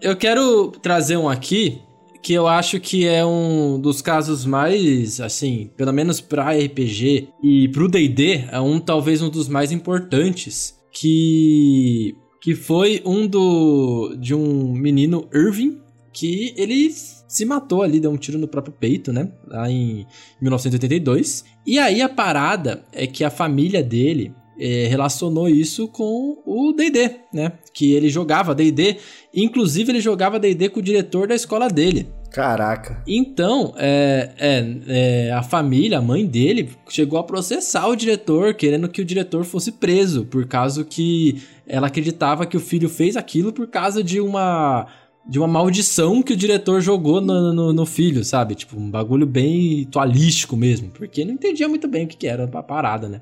S2: Eu quero trazer um aqui que eu acho que é um dos casos mais, assim, pelo menos para RPG e pro D&D, é um talvez um dos mais importantes, que que foi um do de um menino Irving que ele se matou ali, deu um tiro no próprio peito, né? Lá em 1982. E aí a parada é que a família dele é, relacionou isso com o D&D, né? Que ele jogava D&D, inclusive ele jogava D&D com o diretor da escola dele.
S1: Caraca.
S2: Então, é, é, é, a família, a mãe dele, chegou a processar o diretor, querendo que o diretor fosse preso, por causa que ela acreditava que o filho fez aquilo por causa de uma de uma maldição que o diretor jogou no, no, no, filho, sabe? Tipo, um bagulho bem tualístico mesmo, porque não entendia muito bem o que, que era a parada, né?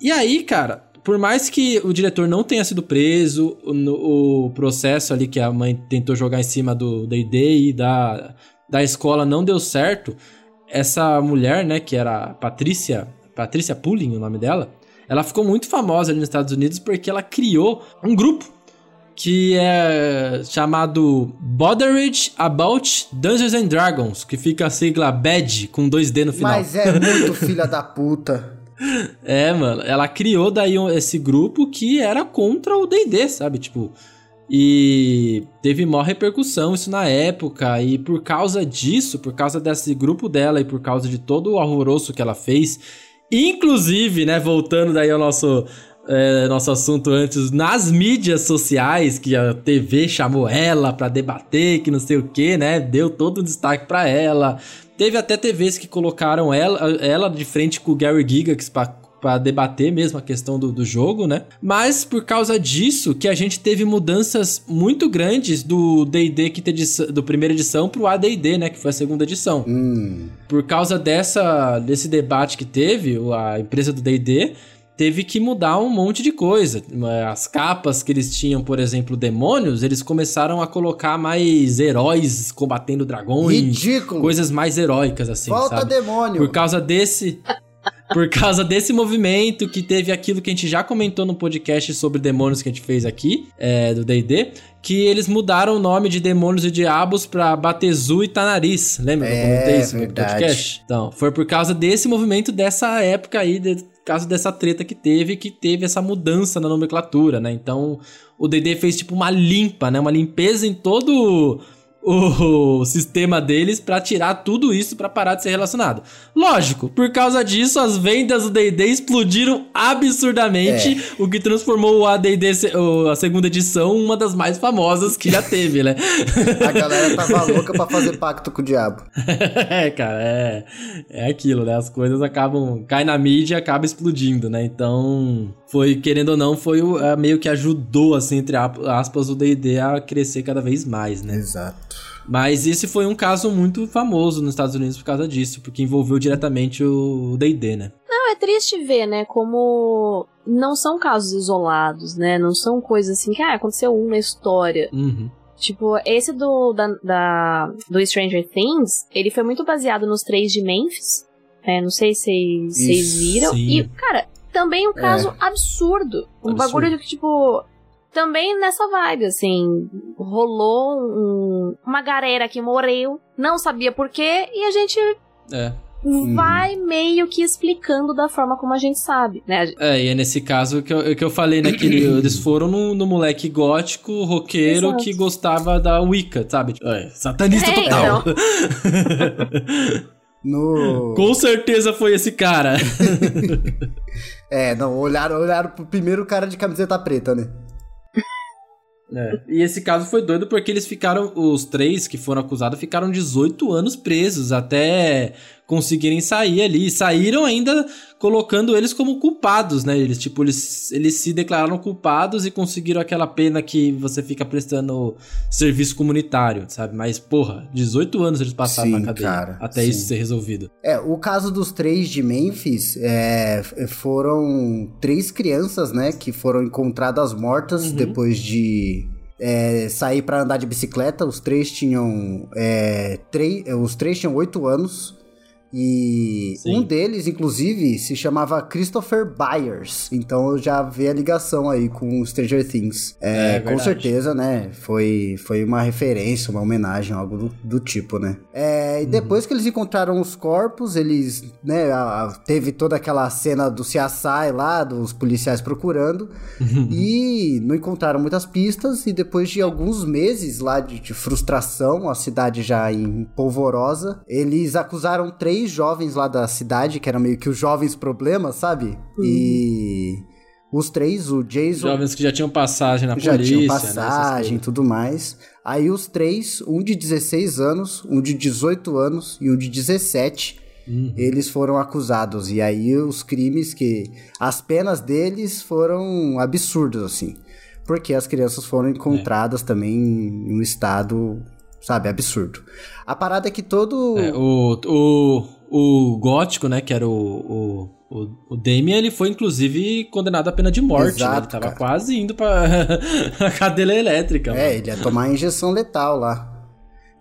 S2: E aí, cara, por mais que o diretor não tenha sido preso, o, o processo ali que a mãe tentou jogar em cima do D&D e da, da escola não deu certo, essa mulher, né, que era Patrícia, Patrícia Pulling, o nome dela, ela ficou muito famosa ali nos Estados Unidos porque ela criou um grupo que é chamado Bothered About Dungeons and Dragons, que fica a sigla BAD com dois D no final.
S1: Mas é muito filha da puta.
S2: É, mano, ela criou daí esse grupo que era contra o D&D, sabe? Tipo, e teve maior repercussão isso na época, e por causa disso, por causa desse grupo dela e por causa de todo o alvoroço que ela fez, inclusive, né, voltando daí ao nosso é, nosso assunto antes, nas mídias sociais, que a TV chamou ela para debater, que não sei o que, né? Deu todo o destaque para ela. Teve até TVs que colocaram ela, ela de frente com o Gary Gigax pra para debater mesmo a questão do, do jogo, né? Mas por causa disso que a gente teve mudanças muito grandes do D&D que do primeira edição pro AD&D, né? Que foi a segunda edição.
S1: Hum.
S2: Por causa dessa desse debate que teve, a empresa do D&D teve que mudar um monte de coisa. As capas que eles tinham, por exemplo, demônios, eles começaram a colocar mais heróis combatendo dragões.
S1: Ridículo.
S2: Coisas mais heróicas, assim,
S1: Volta
S2: sabe?
S1: demônio.
S2: Por causa desse... Por causa desse movimento que teve aquilo que a gente já comentou no podcast sobre demônios que a gente fez aqui, é, do D&D, que eles mudaram o nome de demônios e diabos pra Batezu e Tanariz. Lembra que eu comentei isso no podcast? Então, foi por causa desse movimento dessa época aí, de, causa dessa treta que teve, que teve essa mudança na nomenclatura, né? Então, o DD fez tipo uma limpa, né? Uma limpeza em todo o sistema deles para tirar tudo isso para parar de ser relacionado. Lógico, por causa disso as vendas do D&D explodiram absurdamente, é. o que transformou o AD&D a segunda edição uma das mais famosas que já teve, né?
S1: a galera tava louca para fazer pacto com o diabo.
S2: é, cara, é é aquilo, né? As coisas acabam cai na mídia e acaba explodindo, né? Então, foi querendo ou não, foi o, meio que ajudou assim entre aspas o D&D a crescer cada vez mais, né?
S1: Exato. Exato.
S2: Mas esse foi um caso muito famoso nos Estados Unidos por causa disso, porque envolveu diretamente o D&D, né?
S3: Não, é triste ver, né, como não são casos isolados, né? Não são coisas assim que, ah, aconteceu uma história.
S2: Uhum.
S3: Tipo, esse do, da, da, do Stranger Things, ele foi muito baseado nos três de Memphis. É, não sei se vocês viram. Sim. E, cara, também um caso é. absurdo. Um absurdo. bagulho de que, tipo, também nessa vibe, assim, rolou um, uma galera que morreu, não sabia porquê, e a gente
S2: é.
S3: vai uhum. meio que explicando da forma como a gente sabe, né?
S2: É, e é nesse caso que eu, que eu falei, né, que eles foram no, no moleque gótico, roqueiro, Exato. que gostava da Wicca, sabe? É, satanista é, total. Então.
S1: No...
S2: Com certeza foi esse cara.
S1: é, não, olharam, olharam pro primeiro cara de camiseta preta, né?
S2: É. E esse caso foi doido porque eles ficaram, os três que foram acusados, ficaram 18 anos presos até conseguirem sair ali. Saíram ainda colocando eles como culpados, né? Eles, tipo, eles, eles se declararam culpados e conseguiram aquela pena que você fica prestando serviço comunitário, sabe? Mas, porra, 18 anos eles passaram sim, na cadeia cara, até sim. isso ser resolvido.
S1: É, o caso dos três de Memphis é, foram três crianças, né? Que foram encontradas mortas uhum. depois de é, sair para andar de bicicleta. Os três tinham. É, os três tinham oito anos. E Sim. um deles, inclusive, se chamava Christopher Byers. Então eu já vi a ligação aí com Stranger Things. É, é com certeza, né? Foi, foi uma referência, uma homenagem, algo do, do tipo, né? É, e uhum. depois que eles encontraram os corpos, eles, né? A, teve toda aquela cena do CSI lá, dos policiais procurando. Uhum. E não encontraram muitas pistas. E depois de alguns meses lá de, de frustração, a cidade já em polvorosa, eles acusaram três três jovens lá da cidade, que eram meio que os jovens problemas, sabe? Uhum. E os três, o Jason.
S2: Jovens que já tinham passagem na
S1: já
S2: polícia. Já
S1: tinham né, passagem e né, tudo mais. Aí os três, um de 16 anos, um de 18 anos e um de 17. Uhum. Eles foram acusados. E aí os crimes que. As penas deles foram absurdas, assim. Porque as crianças foram encontradas é. também em um estado sabe? Absurdo. A parada é que todo.
S2: É, o, o, o gótico, né? Que era o, o, o, Damien, ele foi inclusive condenado à pena de morte. Exato, né? Ele tava cara. quase indo pra a cadeira elétrica.
S1: É, mano. ele ia tomar a injeção letal lá.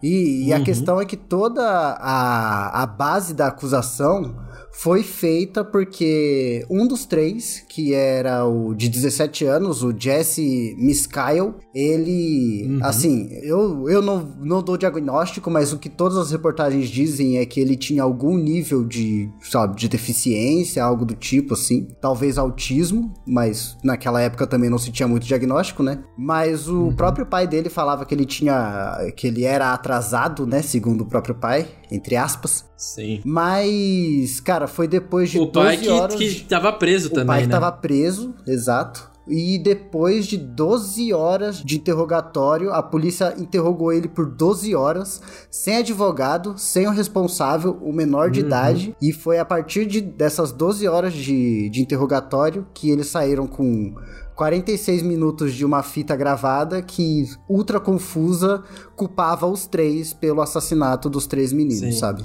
S1: E, e uhum. a questão é que toda a, a base da acusação foi feita porque um dos três, que era o de 17 anos, o Jesse Miskyle, ele, uhum. assim, eu, eu não, não dou diagnóstico, mas o que todas as reportagens dizem é que ele tinha algum nível de, sabe, de deficiência, algo do tipo, assim, talvez autismo, mas naquela época também não se tinha muito diagnóstico, né? Mas o uhum. próprio pai dele falava que ele tinha, que ele era atrasado, né, segundo o próprio pai, entre aspas.
S2: Sim.
S1: Mas, cara, foi depois de o 12 pai
S2: que,
S1: horas...
S2: que tava preso
S1: o
S2: também,
S1: pai
S2: né?
S1: tava preso, exato. E depois de 12 horas de interrogatório, a polícia interrogou ele por 12 horas, sem advogado, sem o responsável, o menor de uhum. idade. E foi a partir de, dessas 12 horas de, de interrogatório que eles saíram com 46 minutos de uma fita gravada que, ultra confusa, culpava os três pelo assassinato dos três meninos, Sim. sabe?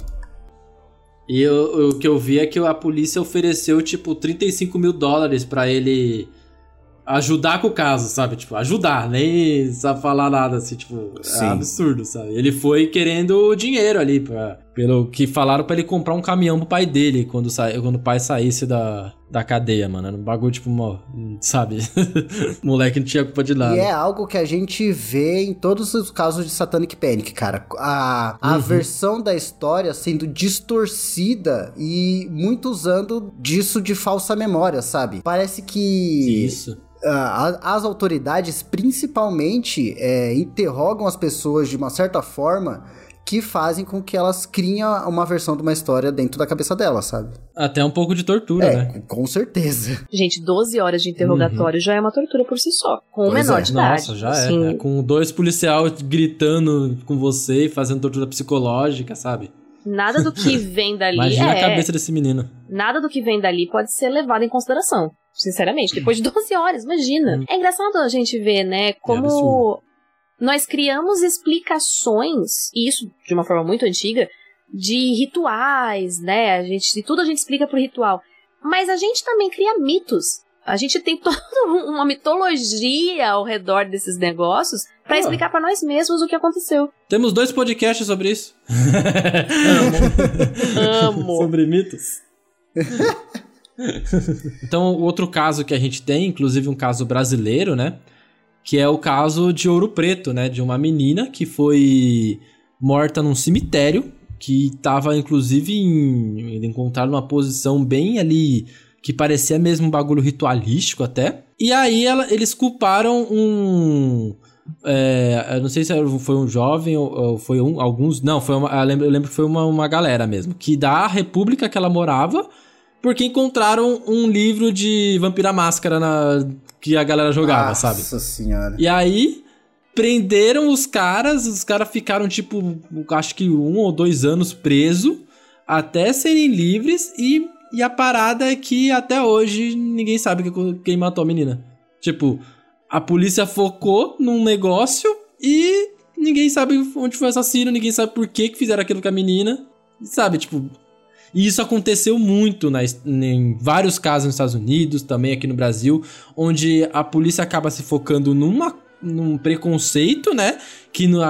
S2: E o que eu vi é que a polícia ofereceu, tipo, 35 mil dólares para ele ajudar com o caso, sabe? Tipo, ajudar, nem sabe falar nada, assim, tipo, é Sim. é absurdo, sabe? Ele foi querendo dinheiro ali, pra, pelo que falaram para ele comprar um caminhão pro pai dele quando, sa... quando o pai saísse da, da cadeia, mano. Era um bagulho, tipo, sabe? Moleque não tinha culpa de nada.
S1: E é algo que a gente vê em todos os casos de Satanic Panic, cara. A, a uhum. versão da história sendo distorcida e muito usando disso de falsa memória, sabe? Parece que.
S2: Isso
S1: as autoridades principalmente é, interrogam as pessoas de uma certa forma que fazem com que elas criem uma versão de uma história dentro da cabeça delas, sabe?
S2: Até um pouco de tortura,
S1: é,
S2: né?
S1: Com certeza.
S3: Gente, 12 horas de interrogatório uhum. já é uma tortura por si só. Com o menor é. de idade.
S2: Nossa, já é, assim... é. Com dois policiais gritando com você e fazendo tortura psicológica, sabe?
S3: Nada do que vem dali.
S2: Imagina
S3: é,
S2: a cabeça desse menino.
S3: Nada do que vem dali pode ser levado em consideração. Sinceramente, depois de 12 horas, imagina. Hum. É engraçado a gente ver, né, como nós criamos explicações, e isso de uma forma muito antiga, de rituais, né? A gente, tudo a gente explica por ritual. Mas a gente também cria mitos. A gente tem toda uma mitologia ao redor desses negócios para ah. explicar para nós mesmos o que aconteceu.
S2: Temos dois podcasts sobre isso.
S3: Amo. Amo.
S2: sobre mitos. então, outro caso que a gente tem, inclusive um caso brasileiro, né? Que é o caso de Ouro Preto, né? De uma menina que foi morta num cemitério, que estava inclusive em, encontrar numa posição bem ali que parecia mesmo um bagulho ritualístico até. E aí ela, eles culparam um é, eu não sei se foi um jovem ou, foi um, alguns. Não, foi uma, eu, lembro, eu lembro que foi uma, uma galera mesmo. Que da república que ela morava, porque encontraram um livro de Vampira Máscara na, que a galera jogava, Nossa sabe?
S1: Nossa senhora.
S2: E aí prenderam os caras, os caras ficaram tipo, acho que um ou dois anos preso até serem livres e, e a parada é que até hoje ninguém sabe quem matou a menina. Tipo, a polícia focou num negócio e ninguém sabe onde foi o assassino, ninguém sabe por que, que fizeram aquilo com a menina. Sabe, tipo, e isso aconteceu muito na, em vários casos nos Estados Unidos, também aqui no Brasil, onde a polícia acaba se focando numa, num preconceito, né? Que, no,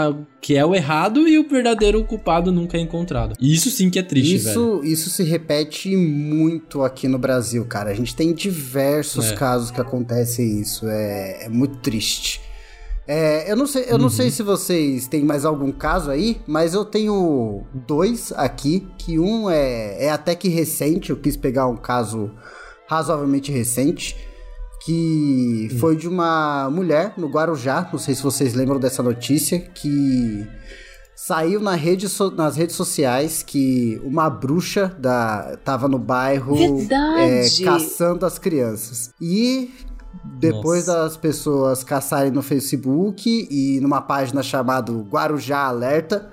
S2: que é o errado e o verdadeiro culpado nunca é encontrado. E isso sim que é triste,
S1: isso,
S2: velho.
S1: Isso se repete muito aqui no Brasil, cara. A gente tem diversos é. casos que acontecem isso. É, é muito triste. É, eu não sei, eu uhum. não sei se vocês têm mais algum caso aí, mas eu tenho dois aqui, que um é, é até que recente, eu quis pegar um caso razoavelmente recente, que uhum. foi de uma mulher no Guarujá, não sei se vocês lembram dessa notícia, que saiu na rede so, nas redes sociais que uma bruxa da, tava no bairro é, caçando as crianças. E depois Nossa. das pessoas caçarem no Facebook e numa página chamada Guarujá Alerta.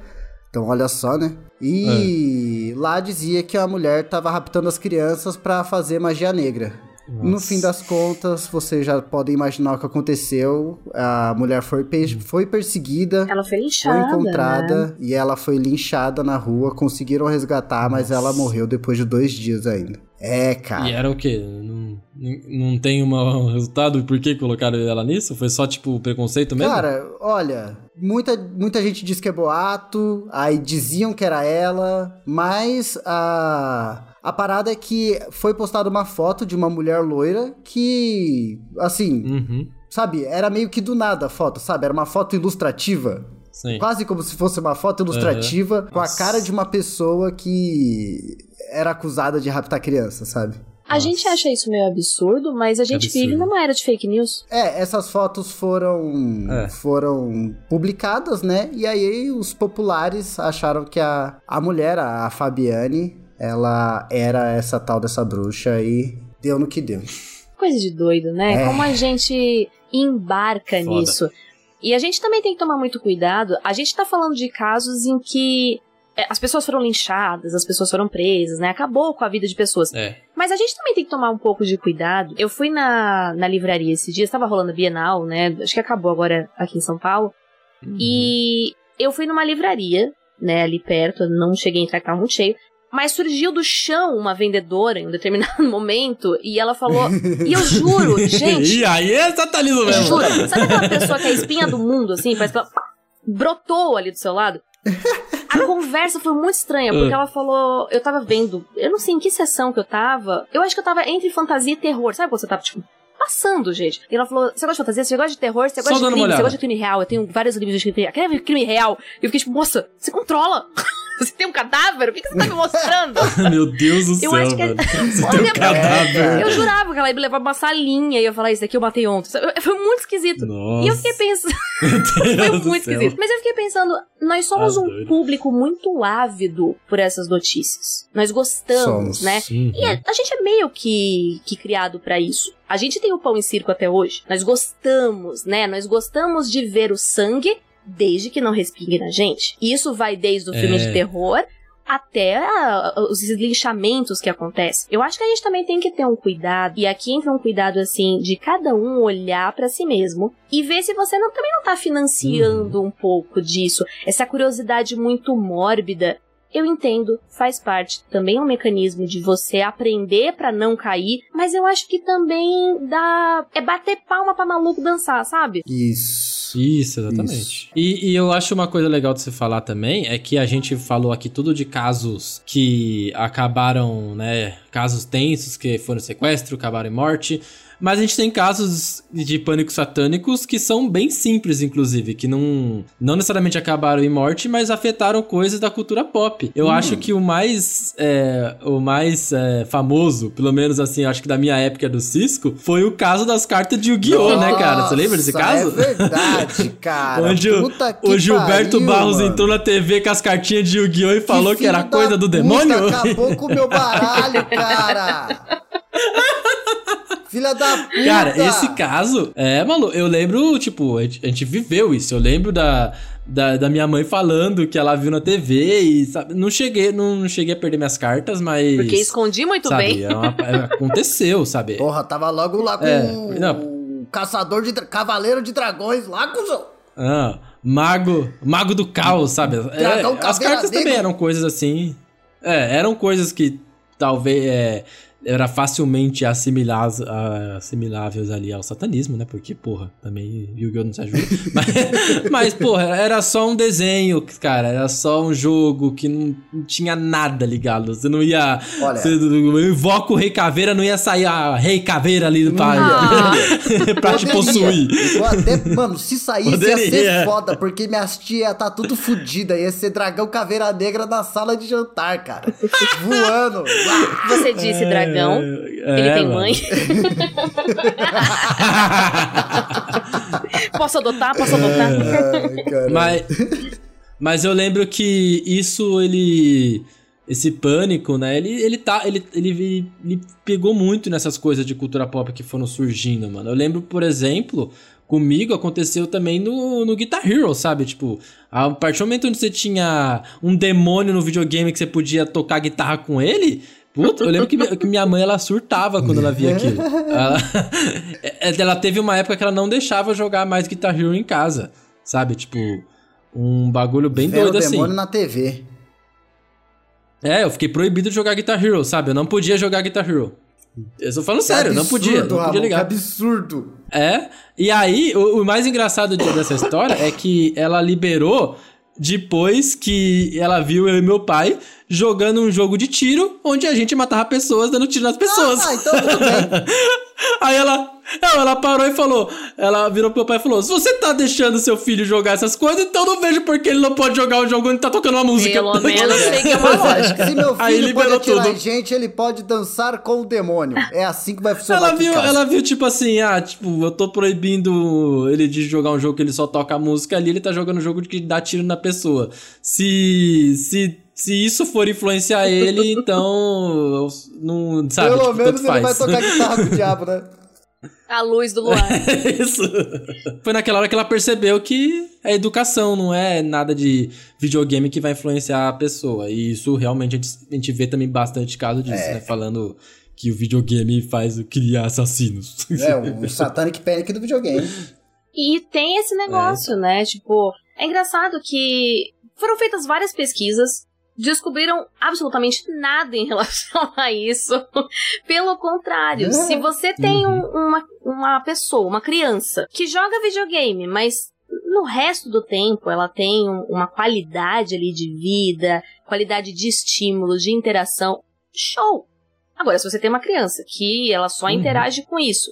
S1: Então, olha só, né? E é. lá dizia que a mulher estava raptando as crianças para fazer magia negra. Nossa. No fim das contas, vocês já podem imaginar o que aconteceu. A mulher foi, foi perseguida.
S3: Ela foi linchada.
S1: Foi encontrada né? e ela foi linchada na rua. Conseguiram resgatar, Nossa. mas ela morreu depois de dois dias ainda. É, cara.
S2: E era o quê? Não, não tem um resultado por que colocaram ela nisso? Foi só, tipo, preconceito mesmo?
S1: Cara, olha, muita, muita gente diz que é boato, aí diziam que era ela, mas a. A parada é que foi postada uma foto de uma mulher loira que, assim, uhum. sabe, era meio que do nada a foto, sabe? Era uma foto ilustrativa. Sim. Quase como se fosse uma foto ilustrativa uhum. com a cara de uma pessoa que era acusada de raptar criança, sabe?
S3: A Nossa. gente acha isso meio absurdo, mas a gente absurdo. vive numa era de fake news.
S1: É, essas fotos foram é. foram publicadas, né? E aí os populares acharam que a, a mulher, a Fabiane, ela era essa tal dessa bruxa e deu no que deu.
S3: Coisa de doido, né? É. Como a gente embarca Foda. nisso. E a gente também tem que tomar muito cuidado. A gente tá falando de casos em que as pessoas foram linchadas, as pessoas foram presas, né? Acabou com a vida de pessoas. É. Mas a gente também tem que tomar um pouco de cuidado. Eu fui na, na livraria esse dia, estava rolando a Bienal, né? Acho que acabou agora aqui em São Paulo. Uhum. E eu fui numa livraria, né, ali perto, não cheguei a entrar, tava muito cheio. Mas surgiu do chão uma vendedora em um determinado momento e ela falou. e eu juro, gente.
S2: e aí é satanismo mesmo.
S3: Juro. Sabe aquela pessoa que é a espinha do mundo, assim? Parece que ela brotou ali do seu lado? A conversa foi muito estranha, porque ela falou. Eu tava vendo. Eu não sei em que sessão que eu tava. Eu acho que eu tava entre fantasia e terror. Sabe quando você tava, tipo, passando, gente. E ela falou: Você gosta de fantasia? Você gosta de terror? Você gosta Só de crime? Você gosta de crime real? Eu tenho vários livros de crime real. Quer ver crime real? E eu fiquei tipo, moça, você controla. Você tem um cadáver? O que, você tá me mostrando?
S2: Meu Deus do eu céu, acho que... É- Você tem um cadáver.
S3: Eu jurava que ela ia me levar uma salinha e ia falar, isso daqui eu matei ontem. Foi muito esquisito.
S2: Nossa.
S3: E eu fiquei pensando... Foi muito esquisito. Mas eu fiquei pensando, nós somos ah, um doido. público muito ávido por essas notícias. Nós gostamos, somos. né? Sim, e a, a, gente é meio que, que criado para isso. A gente tem o pão em circo até hoje. Nós gostamos, né? Nós gostamos de ver o sangue desde que não respingue na gente. Isso vai desde o filme é. de terror até a, os linchamentos que acontecem. Eu acho que a gente também tem que ter um cuidado, e aqui entra um cuidado assim de cada um olhar para si mesmo e ver se você não, também não tá financiando uhum. um pouco disso, essa curiosidade muito mórbida eu entendo, faz parte. Também é um mecanismo de você aprender para não cair, mas eu acho que também dá. É bater palma pra maluco dançar, sabe?
S1: Isso.
S2: Isso, exatamente. Isso. E, e, eu acho uma coisa legal de você falar também é que a gente falou aqui tudo de casos que acabaram, né? Casos tensos que foram sequestro, acabaram em morte. Mas a gente tem casos de pânicos satânicos que são bem simples, inclusive, que não, não necessariamente acabaram em morte, mas afetaram coisas da cultura pop. Eu hum. acho que o mais, é, o mais é, famoso, pelo menos assim, acho que da minha época do Cisco, foi o caso das cartas de Yu-Gi-Oh, né, cara? Você lembra desse caso?
S1: É verdade, cara.
S2: Onde o, o Gilberto pariu, Barros mano. entrou na TV com as cartinhas de Yu-Gi-Oh e falou que, que era coisa do demônio.
S1: Acabou com o meu baralho, cara. Filha da puta!
S2: Cara, esse caso, é, maluco, eu lembro, tipo, a gente, a gente viveu isso. Eu lembro da, da, da, minha mãe falando que ela viu na TV e, sabe, não cheguei, não cheguei a perder minhas cartas, mas...
S3: Porque escondi muito
S2: sabe,
S3: bem.
S2: É uma, é, aconteceu, sabe?
S1: Porra, tava logo lá com é, o caçador de... Cavaleiro de dragões lá, cuzão!
S2: Ah, mago, mago do caos, sabe? É, as cartas também eram coisas assim... É, eram coisas que talvez... É, era facilmente assimiláveis, assimiláveis ali ao satanismo, né? Porque, porra, também Yu-Gi-Oh! não se ajuda. mas, mas, porra, era só um desenho, cara. Era só um jogo que não, não tinha nada ligado. Você não ia. Olha. Você, eu invoco o Rei Caveira, não ia sair a Rei Caveira ali do pai. Ah. pra te possuir.
S1: Até, mano, se saísse Poderia. ia ser foda, porque minhas tia tá tudo fodida. Ia ser dragão caveira negra na sala de jantar, cara. Voando.
S3: Você disse dragão dragão. É, ele tem mano. mãe. Posso adotar? Posso adotar?
S2: mas, mas eu lembro que isso ele esse pânico, né? Ele, ele tá. Ele, ele, ele pegou muito nessas coisas de cultura pop que foram surgindo, mano. Eu lembro, por exemplo, comigo aconteceu também no, no Guitar Hero, sabe? Tipo, a partir do momento onde você tinha um demônio no videogame que você podia tocar guitarra com ele, Puta, eu lembro que, que, minha mãe ela surtava quando ela via aquilo. Ela, é, ela, teve uma época que ela não deixava jogar mais Guitar Hero em casa, sabe? Tipo, um bagulho bem Vê doido o assim.
S1: demônio na TV.
S2: É, eu fiquei proibido de jogar Guitar Hero, sabe? Eu não podia jogar Guitar Hero. Eu tô falando sério, absurdo, não podia, não podia ligar.
S1: Que absurdo.
S2: É, e aí, o, o mais engraçado dessa história é que ela liberou depois que ela viu eu e meu pai jogando um jogo de tiro onde a gente matava pessoas dando tiro nas pessoas.
S1: Ah, então tudo bem.
S2: Aí ela, ela parou e falou, ela virou pro meu pai e falou: "Se você tá deixando seu filho jogar essas coisas, então não vejo por que ele não pode jogar o jogo onde tá tocando uma música".
S3: Pelo menos sei que é uma lógica.
S1: Se meu filho pode atirar tudo. gente, ele pode dançar com o demônio. É assim que vai funcionar.
S2: Ela viu, ela viu tipo assim, ah, tipo, eu tô proibindo ele de jogar um jogo que ele só toca a música ali, ele tá jogando um jogo que dá tiro na pessoa. Se se se isso for influenciar ele, então. Não, sabe?
S1: Pelo tipo, menos ele vai tocar guitarra com o diabo, né?
S3: A luz do luar.
S2: isso. Foi naquela hora que ela percebeu que é educação, não é nada de videogame que vai influenciar a pessoa. E isso realmente a gente, a gente vê também bastante caso disso, é. né? Falando que o videogame faz criar assassinos.
S1: É, o Satanic Panic do videogame.
S3: E tem esse negócio, é. né? Tipo, é engraçado que foram feitas várias pesquisas descobriram absolutamente nada em relação a isso. Pelo contrário, é. se você tem um, uhum. uma, uma pessoa, uma criança, que joga videogame, mas no resto do tempo ela tem uma qualidade ali de vida, qualidade de estímulo, de interação, show! Agora, se você tem uma criança que ela só uhum. interage com isso,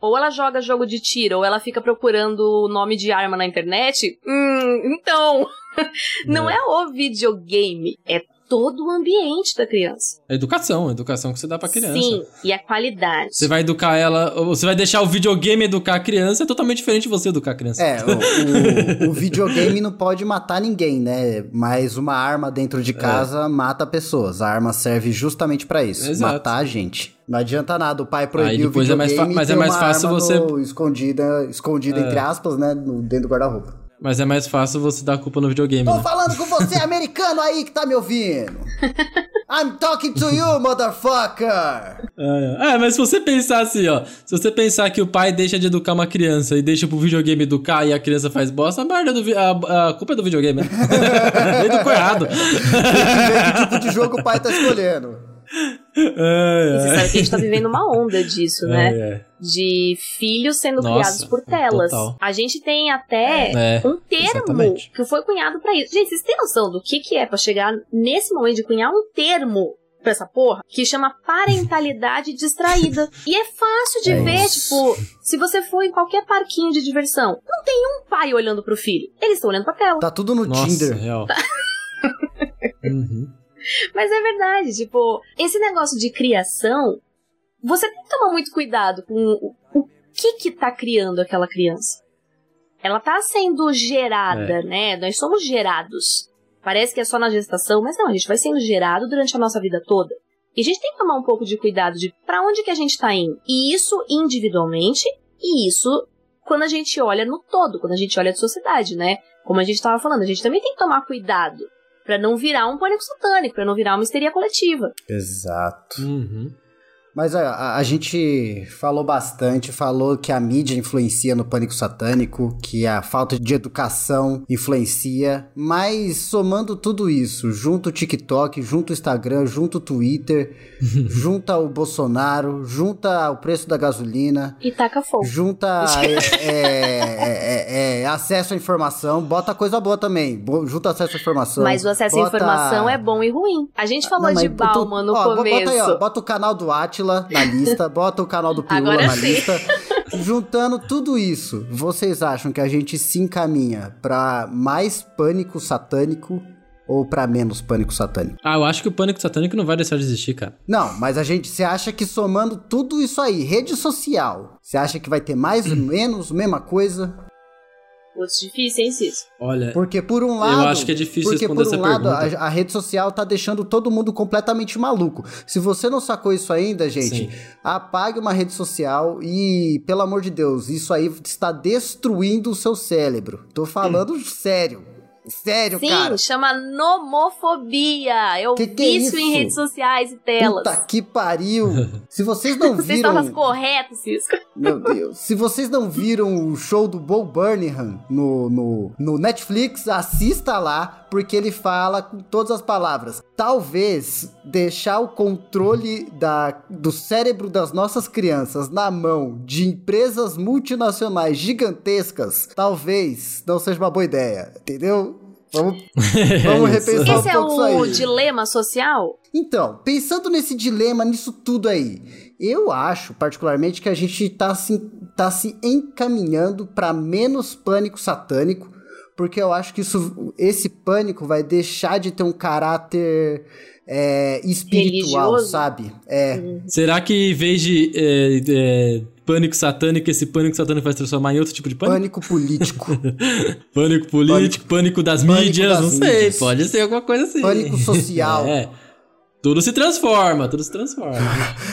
S3: ou ela joga jogo de tiro, ou ela fica procurando o nome de arma na internet, hum, então. não é. é o videogame, é todo o ambiente da criança.
S2: A educação, a educação que você dá pra criança.
S3: Sim, e a qualidade.
S2: Você vai educar ela, você vai deixar o videogame educar a criança, é totalmente diferente de você educar a criança.
S1: É, o, o, o videogame não pode matar ninguém, né? Mas uma arma dentro de é. casa é. mata pessoas. A arma serve justamente para isso, Exato. matar a gente. Não adianta nada, o pai proibiu o videogame é mais mas é mais fácil você escondida, escondida é. entre aspas, né, dentro do guarda-roupa.
S2: Mas é mais fácil você dar a culpa no videogame.
S1: Tô
S2: né?
S1: falando com você, americano aí que tá me ouvindo. I'm talking to you, motherfucker!
S2: É, é, mas se você pensar assim, ó. Se você pensar que o pai deixa de educar uma criança e deixa pro videogame educar e a criança faz bosta, a merda do a, a culpa é do videogame, né? Educou errado.
S1: que tipo de jogo o pai tá escolhendo.
S3: Você sabe que a gente tá vivendo uma onda disso, né? De filhos sendo Nossa, criados por telas. Total. A gente tem até é, um termo exatamente. que foi cunhado para isso. Gente, vocês têm noção do que, que é para chegar nesse momento de cunhar um termo pra essa porra, que chama parentalidade distraída. E é fácil de é ver, isso. tipo, se você for em qualquer parquinho de diversão, não tem um pai olhando pro filho. Eles estão olhando pra tela.
S1: Tá tudo no Nossa, Tinder.
S2: Real. Tá.
S3: uhum. Mas é verdade, tipo, esse negócio de criação, você tem que tomar muito cuidado com o, o que que tá criando aquela criança. Ela tá sendo gerada, é. né? Nós somos gerados. Parece que é só na gestação, mas não, a gente vai sendo gerado durante a nossa vida toda. E a gente tem que tomar um pouco de cuidado de para onde que a gente tá indo. E isso individualmente, e isso quando a gente olha no todo, quando a gente olha a sociedade, né? Como a gente estava falando, a gente também tem que tomar cuidado para não virar um pânico satânico, para não virar uma histeria coletiva.
S1: Exato. Uhum. Mas a, a, gente falou bastante, falou que a mídia influencia no pânico satânico, que a falta de educação influencia, mas somando tudo isso, junto o TikTok, junto o Instagram, junto o Twitter, junta o Bolsonaro, junta o preço da gasolina.
S3: E taca fogo.
S1: Junta é, é, é, é, acesso à informação, bota coisa boa também, junta acesso à informação.
S3: Mas o acesso bota... à informação é bom e ruim. A gente falou Não, de Bauman no ó, começo.
S1: Bota aí, ó, bota o canal do Atila na lista, bota o canal do Pirula Agora na sim. lista. Juntando tudo isso, vocês acham que a gente se encaminha para mais pânico satânico ou para menos pânico satânico?
S2: Ah, eu acho que o pânico satânico não vai deixar de existir, cara.
S1: Não, mas a gente, você acha que somando tudo isso aí, rede social, você acha que vai ter mais ou menos, mesma coisa?
S3: Putz, difícil, hein, Cis?
S2: Olha.
S1: Porque por um lado.
S2: Eu acho que é difícil
S1: porque
S2: responder
S1: por um lado, a, a, rede social tá deixando todo mundo completamente maluco. Se você não sacou isso ainda, gente, Sim. apague uma rede social e, pelo amor de Deus, isso aí está destruindo o seu cérebro. Tô falando hum. sério. Sério,
S3: Sim,
S1: cara?
S3: Sim, chama nomofobia. Eu que que vi é isso em redes sociais e telas.
S1: Puta que pariu. Se vocês não viram...
S3: Vocês estão corretos, Cisco.
S1: Meu Deus. Se vocês não viram o show do Bo Burnham no, no, no Netflix, assista lá, porque ele fala com todas as palavras. Talvez deixar o controle da, do cérebro das nossas crianças na mão de empresas multinacionais gigantescas, talvez não seja uma boa ideia, entendeu? Vamos, vamos repensar
S3: Esse
S1: um pouco isso
S3: aí.
S1: Esse
S3: é o dilema social?
S1: Então, pensando nesse dilema, nisso tudo aí, eu acho, particularmente, que a gente tá se, tá se encaminhando para menos pânico satânico, porque eu acho que isso, esse pânico vai deixar de ter um caráter é, espiritual, Religioso? sabe? É.
S2: Uhum. Será que em vez de é, é, pânico satânico, esse pânico satânico vai se transformar em outro tipo de pânico?
S1: Pânico político.
S2: pânico político, pânico, pânico das pânico mídias, das não sei, pode ser alguma coisa assim.
S1: Pânico social.
S2: é. Tudo se transforma, tudo se transforma.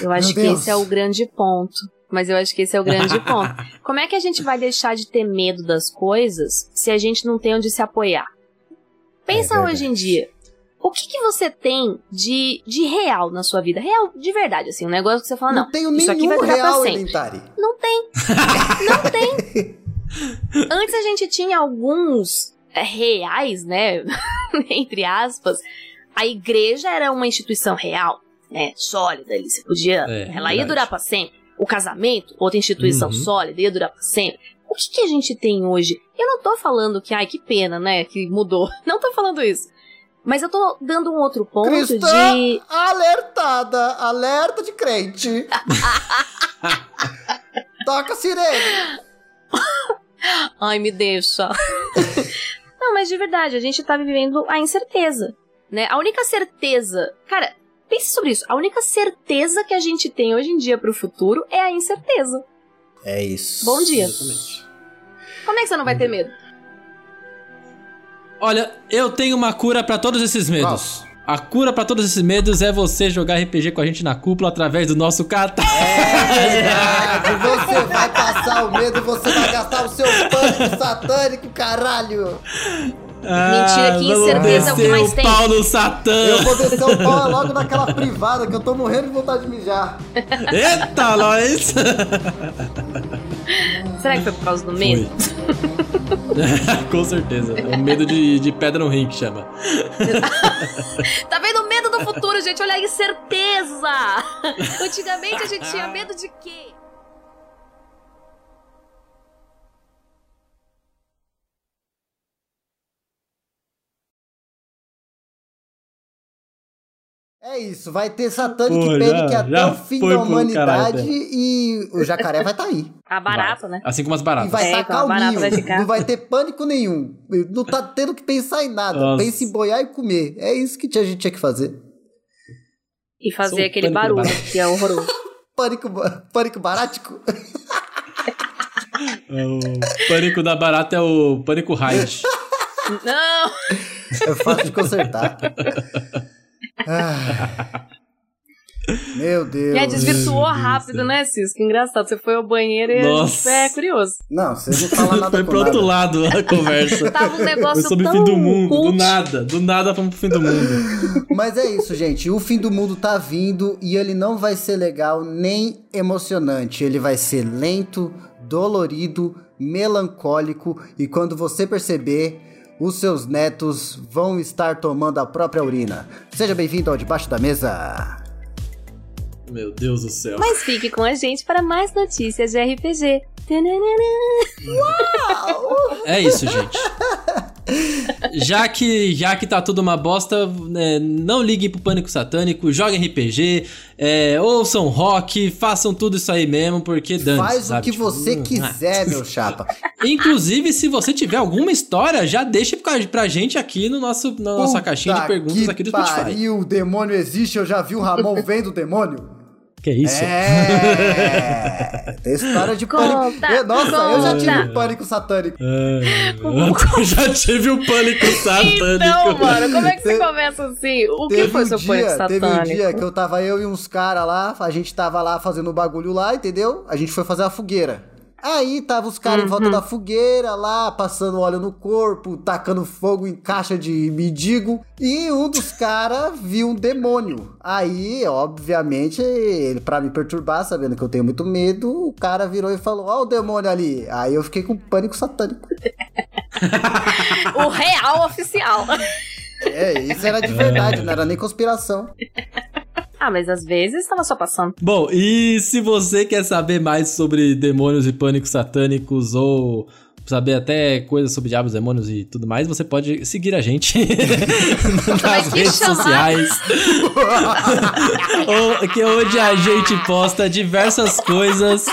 S3: Eu acho Meu que Deus. esse é o grande ponto. Mas eu acho que esse é o grande ponto. Como é que a gente vai deixar de ter medo das coisas se a gente não tem onde se apoiar? Pensa é hoje em dia. O que, que você tem de, de real na sua vida? Real, de verdade, assim, um negócio que você fala, não, não tenho isso aqui vai durar real, sempre. Não tem. não tem. Antes a gente tinha alguns é, reais, né? Entre aspas. A igreja era uma instituição real, né? Sólida ali. Você podia. É, ela verdade. ia durar pra sempre o casamento, outra instituição uhum. sólida, ia durar pra sempre. O que, que a gente tem hoje? Eu não tô falando que, ai, que pena, né, que mudou. Não tô falando isso. Mas eu tô dando um outro ponto
S1: Cristã
S3: de.
S1: Alertada! Alerta de crente! Toca sirene!
S3: Ai, me deixa. Não, mas de verdade, a gente tá vivendo a incerteza, né? A única certeza. Cara, Pense sobre isso. A única certeza que a gente tem hoje em dia pro futuro é a incerteza.
S1: É isso.
S3: Bom dia. Exatamente. Como é que você não vai ter medo?
S2: Olha, eu tenho uma cura para todos esses medos. A cura para todos esses medos é você jogar RPG com a gente na cúpula através do nosso catarse.
S1: É verdade, você vai passar o medo, você vai gastar o seu pânico pânico satânico, caralho!
S3: Mentira, que incerteza é o que mais tem.
S2: pau no Satã.
S1: Eu vou descer o pau logo naquela privada que eu tô morrendo de vontade de mijar.
S2: Eita, nós!
S3: Será que foi por causa do medo?
S2: Com certeza. É o medo de, de pedra no rim que chama.
S3: tá vendo o medo do futuro, gente? Olha a incerteza! Antigamente a gente tinha medo de quê?
S1: É isso, vai ter Satanic Pô, Panic até o fim da humanidade caralho, e o jacaré vai estar tá aí.
S3: A barata, né?
S2: Assim como as baratas.
S1: E vai estar é, tá calminho, vai ficar... não vai ter pânico nenhum. Não tá tendo que pensar em nada. Nossa. Pensa em boiar e comer. É isso que a gente tinha que fazer.
S3: E fazer aquele barulho, que é horroroso.
S1: pânico, pânico barático?
S2: É o pânico da barata é o pânico raid.
S3: Não!
S1: É fácil de consertar. Ah. Meu Deus.
S3: É, desvirtuou rápido, Deus né, Cisco? Engraçado. Você foi ao banheiro e Nossa. é curioso.
S1: Não, você não fala nada
S2: Foi pro
S1: nada.
S2: outro lado a conversa.
S3: Tava um negócio
S2: foi sobre
S3: tão
S2: o fim do mundo.
S3: Cult.
S2: Do nada. Do nada fomos pro fim do mundo.
S1: Mas é isso, gente. O fim do mundo tá vindo e ele não vai ser legal nem emocionante. Ele vai ser lento, dolorido, melancólico e quando você perceber os seus netos vão estar tomando a própria urina. Seja bem-vindo ao Debaixo da Mesa.
S2: Meu Deus do céu.
S3: Mas fique com a gente para mais notícias de RPG.
S1: Uau!
S2: É isso, gente. já que já que tá tudo uma bosta, é, não liguem pro pânico satânico, joguem RPG, é, ouçam rock, façam tudo isso aí mesmo, porque dane
S1: Faz
S2: sabe?
S1: o que tipo, você hum, quiser, meu chapa.
S2: Inclusive, se você tiver alguma história, já deixa pra gente aqui no nosso, na nossa caixinha de perguntas aqui do Spotify.
S1: Pariu, o demônio existe, eu já vi o Ramon vendo o demônio.
S2: Que isso?
S1: É! Tem história de conta, pânico. Eu, nossa, conta. eu já tive um pânico satânico.
S2: É, eu já tive um pânico satânico.
S3: Então, mano, como é que você começa assim? O que foi um seu dia, pânico satânico?
S1: Teve um dia que eu tava eu e uns caras lá, a gente tava lá fazendo o bagulho lá, entendeu? A gente foi fazer a fogueira. Aí tava os caras uhum. em volta uhum. da fogueira lá, passando óleo no corpo, tacando fogo em caixa de mendigo. E um dos caras viu um demônio. Aí, obviamente, ele para me perturbar, sabendo que eu tenho muito medo, o cara virou e falou: Ó, o demônio ali. Aí eu fiquei com pânico satânico.
S3: o real oficial.
S1: É, isso era de verdade, não era nem conspiração.
S3: Ah, mas às vezes estava só passando.
S2: Bom, e se você quer saber mais sobre demônios e pânicos satânicos ou saber até coisas sobre diabos, demônios e tudo mais, você pode seguir a gente nas redes chamar. sociais. que é onde a gente posta diversas coisas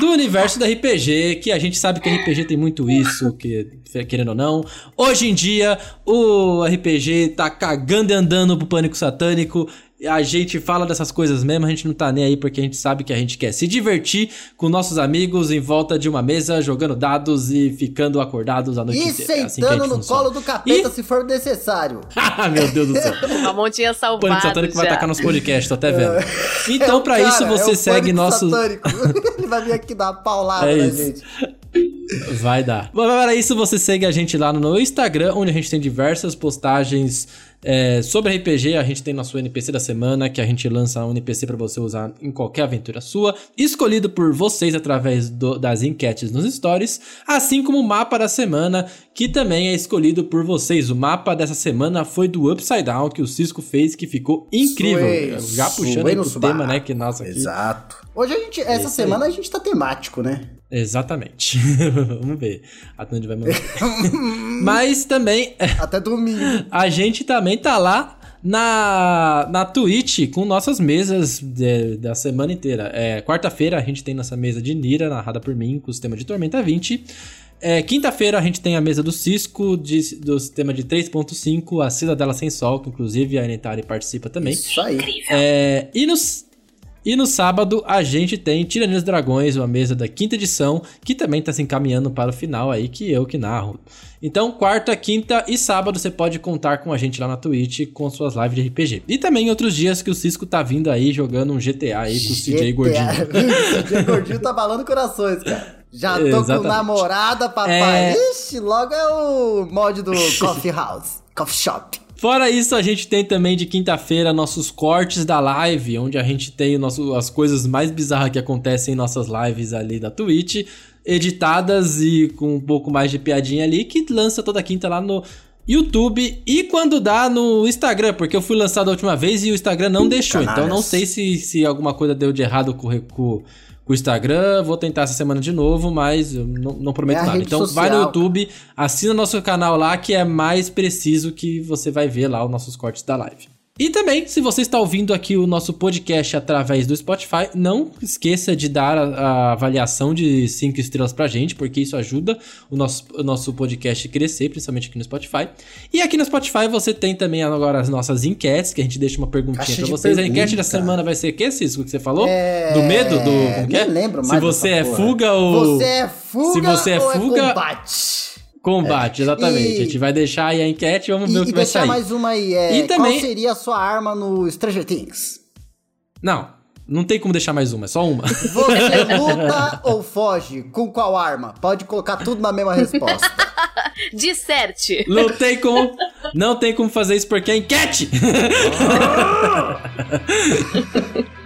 S2: do universo do RPG, que a gente sabe que RPG tem muito isso, que querendo ou não. Hoje em dia, o RPG tá cagando e andando pro pânico satânico a gente fala dessas coisas mesmo, a gente não tá nem aí porque a gente sabe que a gente quer se divertir com nossos amigos em volta de uma mesa, jogando dados e ficando acordados a noite
S1: e
S2: inteira.
S1: E é sentando assim no funciona. colo do capeta e... se for necessário.
S2: Ah, meu Deus do céu.
S3: a montinha salvada.
S2: Pânico satânico já. vai atacar nos podcasts, tô até vendo. É. Então, é para isso, você é segue nossos.
S1: Ele vai vir aqui dar uma paulada é na gente.
S2: Vai dar. Para isso, você segue a gente lá no Instagram, onde a gente tem diversas postagens é, sobre RPG, a gente tem nosso NPC da semana, que a gente lança um NPC para você usar em qualquer aventura sua, escolhido por vocês através do, das enquetes nos stories, assim como o mapa da semana, que também é escolhido por vocês. O mapa dessa semana foi do Upside Down, que o Cisco fez, que ficou incrível. Suei, Já puxando pro tema, né, que nossa aqui.
S1: Exato. Hoje a gente, essa semana aí. a gente tá temático, né?
S2: Exatamente. Vamos ver até onde vai mandar. Mas também.
S1: Até domingo.
S2: A gente também tá lá na, na Twitch com nossas mesas de, da semana inteira. É, Quarta-feira a gente tem nossa mesa de Nira, narrada por mim, com o sistema de Tormenta 20. É, Quinta-feira a gente tem a mesa do Cisco, de, do sistema de 3.5, a Cidadela Sem Sol, que inclusive a Anetari participa também.
S1: Isso aí.
S2: É, e nos e no sábado a gente tem Tirania dos Dragões, uma mesa da quinta edição, que também está se encaminhando para o final aí, que eu que narro. Então, quarta, quinta e sábado você pode contar com a gente lá na Twitch com suas lives de RPG. E também outros dias que o Cisco tá vindo aí jogando um GTA aí com o CJ Gordinho.
S1: o CJ Gordinho tá balando corações, cara. Já tô Exatamente. com namorada, papai. É... Ixi, logo é o mod do Coffee House, Coffee Shop.
S2: Fora isso, a gente tem também de quinta-feira nossos cortes da live, onde a gente tem nosso, as coisas mais bizarras que acontecem em nossas lives ali da Twitch, editadas e com um pouco mais de piadinha ali, que lança toda quinta lá no YouTube e quando dá no Instagram, porque eu fui lançado a última vez e o Instagram não deixou. Então não sei se, se alguma coisa deu de errado com, com, com o Instagram. Vou tentar essa semana de novo, mas não, não prometo é nada. Então social. vai no YouTube, assina nosso canal lá que é mais preciso que você vai ver lá os nossos cortes da live. E também, se você está ouvindo aqui o nosso podcast através do Spotify, não esqueça de dar a, a avaliação de 5 estrelas pra gente, porque isso ajuda o nosso, o nosso podcast a crescer, principalmente aqui no Spotify. E aqui no Spotify você tem também agora as nossas enquetes, que a gente deixa uma perguntinha Caixa pra vocês. Pergunta. A enquete da semana vai ser o que, Cisco, que você falou? É... Do medo? Do. Como que é?
S1: lembro
S2: mais. Se você é porra. fuga ou.
S1: Você é fuga
S2: se você é
S1: ou
S2: é fuga. É combate? Combate, é. exatamente. E... A gente vai deixar aí a enquete e vamos ver e, o que vai sair.
S1: E mais uma aí, é, e também... qual seria a sua arma no Stranger Things?
S2: Não, não tem como deixar mais uma, é só uma.
S1: Você luta ou foge? Com qual arma? Pode colocar tudo na mesma resposta.
S3: Disserte.
S2: Não tem como, não tem como fazer isso porque é enquete.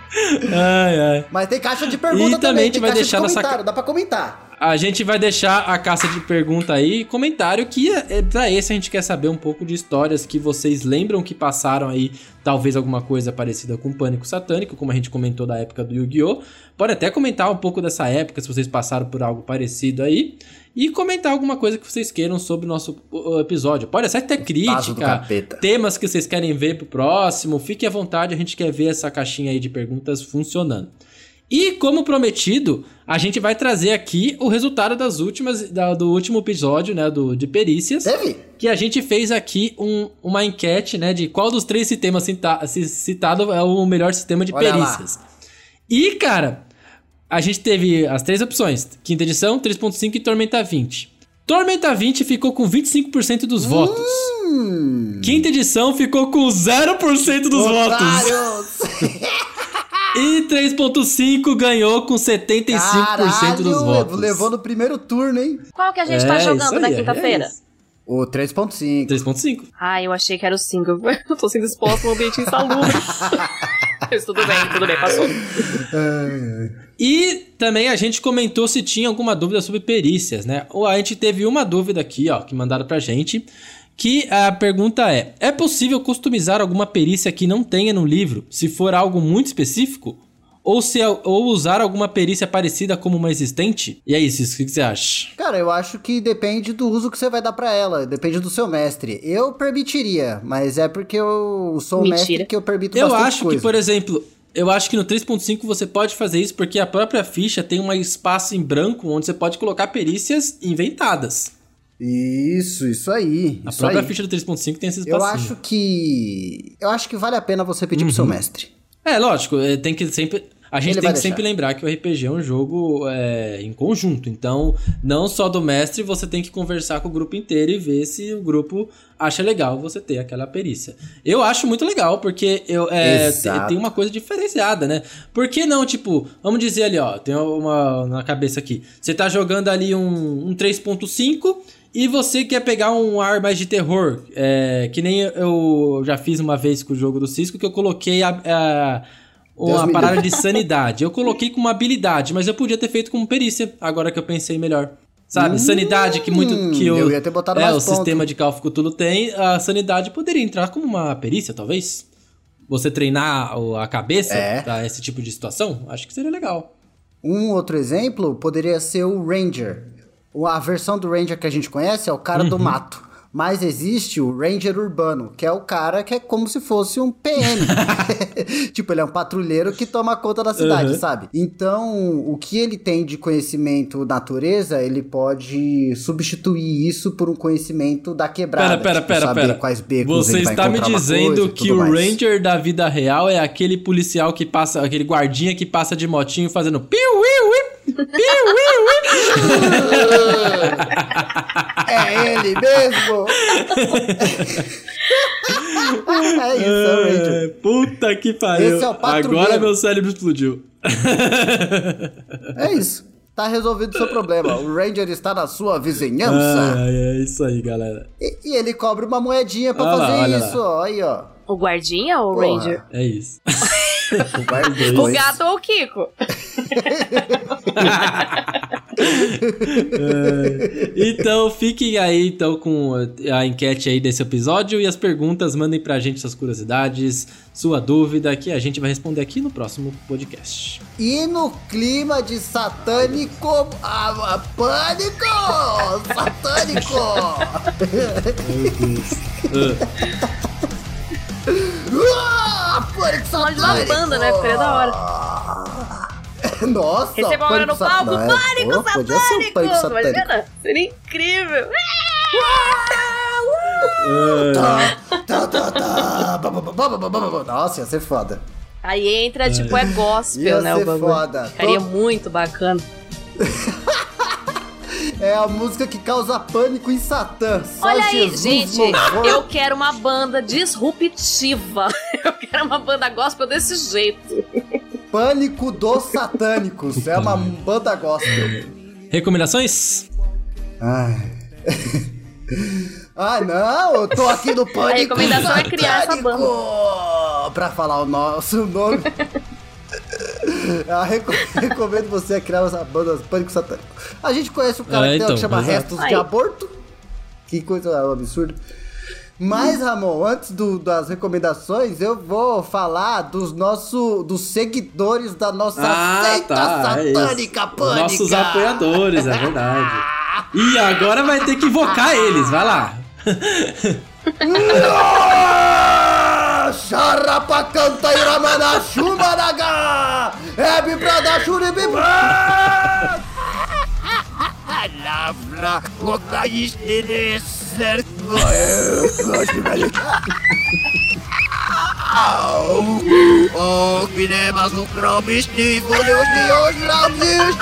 S1: ai, ai. Mas tem caixa de pergunta e também. gente vai deixar de comentário, nossa... dá pra comentar.
S2: A gente vai deixar a caça de pergunta aí, comentário que é, é, pra esse a gente quer saber um pouco de histórias que vocês lembram que passaram aí, talvez alguma coisa parecida com Pânico Satânico, como a gente comentou da época do Yu-Gi-Oh! Pode até comentar um pouco dessa época, se vocês passaram por algo parecido aí. E comentar alguma coisa que vocês queiram sobre o nosso episódio. Pode até crítica, temas que vocês querem ver pro próximo. Fique à vontade, a gente quer ver essa caixinha aí de perguntas funcionando. E como prometido, a gente vai trazer aqui o resultado das últimas da, do último episódio, né, do de perícias.
S1: Teve?
S2: Que a gente fez aqui um, uma enquete, né, de qual dos três sistemas cita, citado é o melhor sistema de Olha perícias. Lá. E, cara, a gente teve as três opções: quinta edição, 3.5 e Tormenta 20. Tormenta 20 ficou com 25% dos hum. votos. Quinta edição ficou com 0% dos Otários. votos. E 3.5 ganhou com 75% Caralho, dos votos.
S1: Levou no primeiro turno, hein?
S3: Qual que a gente tá é, tá jogando na quinta-feira? É
S1: o 3.5.
S2: 3.5.
S3: Ah, eu achei que era o 5. Eu tô sendo exposto num ambiente insalubre. Mas tudo bem, tudo bem, passou.
S2: E também a gente comentou se tinha alguma dúvida sobre perícias, né? Ou a gente teve uma dúvida aqui, ó, que mandaram pra gente que a pergunta é: é possível customizar alguma perícia que não tenha no livro, se for algo muito específico? Ou, se, ou usar alguma perícia parecida como uma existente? E é isso, o que você acha?
S1: Cara, eu acho que depende do uso que você vai dar para ela, depende do seu mestre. Eu permitiria, mas é porque eu sou Mentira. mestre que eu permito
S2: eu
S1: bastante
S2: acho que, por exemplo, eu acho que no 3.5 você pode fazer isso porque a própria ficha tem um espaço em branco onde você pode colocar perícias inventadas.
S1: Isso, isso aí.
S2: A
S1: isso
S2: própria
S1: aí.
S2: ficha do 3.5 tem esse espaço.
S1: Eu acho que. Eu acho que vale a pena você pedir uhum. pro seu uhum. mestre.
S2: É, lógico, é, tem que sempre. A gente Ele tem que deixar. sempre lembrar que o RPG é um jogo é, em conjunto. Então, não só do mestre, você tem que conversar com o grupo inteiro e ver se o grupo acha legal você ter aquela perícia. Eu acho muito legal, porque eu, é, tem uma coisa diferenciada, né? Por que não, tipo, vamos dizer ali, ó, tem uma na cabeça aqui. Você tá jogando ali um, um 3.5 e você quer pegar um ar mais de terror, é, que nem eu já fiz uma vez com o jogo do Cisco, que eu coloquei a, a uma parada de sanidade. Eu coloquei com uma habilidade, mas eu podia ter feito com perícia, agora que eu pensei melhor. Sabe, hum, sanidade que muito que
S1: eu, eu ia ter botado
S2: é, o ponto. sistema de cálculo tudo tem, a sanidade poderia entrar como uma perícia, talvez. Você treinar a cabeça é. para esse tipo de situação, acho que seria legal.
S1: Um outro exemplo poderia ser o Ranger. A versão do Ranger que a gente conhece é o cara uhum. do mato. Mas existe o Ranger Urbano, que é o cara que é como se fosse um PM. tipo, ele é um patrulheiro que toma conta da cidade, uhum. sabe? Então, o que ele tem de conhecimento natureza, ele pode substituir isso por um conhecimento da quebrada.
S2: Pera, pera,
S1: tipo,
S2: pera, pera.
S1: Quais becos
S2: Você está me dizendo que o mais. Ranger da vida real é aquele policial que passa, aquele guardinha que passa de motinho fazendo piu, piu, piu,
S1: É ele mesmo!
S2: é isso, é o Ranger. Puta que pariu. Esse é o Agora meu cérebro explodiu.
S1: é isso. Tá resolvido o seu problema. O Ranger está na sua vizinhança.
S2: Ah, é isso aí, galera.
S1: E, e ele cobra uma moedinha pra olha fazer lá, isso, ó. Aí, ó.
S3: O guardinha ou o Ranger?
S2: É isso.
S3: o, o gato ou o Kiko?
S2: é, então fiquem aí então com a enquete aí desse episódio e as perguntas, mandem pra gente suas curiosidades, sua dúvida, que a gente vai responder aqui no próximo podcast.
S1: E no clima de satânico, ah, pânico! Satânico! Meu Deus.
S3: ah, satânico! de uma banda, né? Ficaria da hora.
S1: Nossa,
S3: Receba agora no palco, é, pânico satânico! Podia ser um pânico satânico. Imagina, seria incrível!
S1: Nossa, ia ser foda.
S3: Aí entra, tipo, é gospel, ia né? Ser o bagulho. foda. Ficaria Tô... muito bacana.
S1: É a música que causa pânico em Satã.
S3: Só Olha Jesus aí, gente, eu quero uma banda disruptiva. Eu quero uma banda gospel desse jeito.
S1: Pânico dos Satânicos. É uma banda gospel.
S2: Recomendações?
S1: Ai. Ah, não, eu tô aqui no Pânico. A
S3: recomendação é criar essa banda.
S1: Pra falar o nosso nome. Eu recomendo você a criar essa banda Pânico Satânico. A gente conhece um cara é, então, que chama Restos de Aborto. Que coisa absurda. Mas, Ramon, antes do, das recomendações, eu vou falar dos nossos dos seguidores da nossa ah, seita tá, é satânica é pânica.
S2: Nossos apoiadores, é verdade. e agora vai ter que invocar eles, vai lá.
S1: Charapacanta Iramana Shumaraga! Ebe pra dar churibi Palavra, kokaiste desu. Ouviremos o prometido de hoje na Deus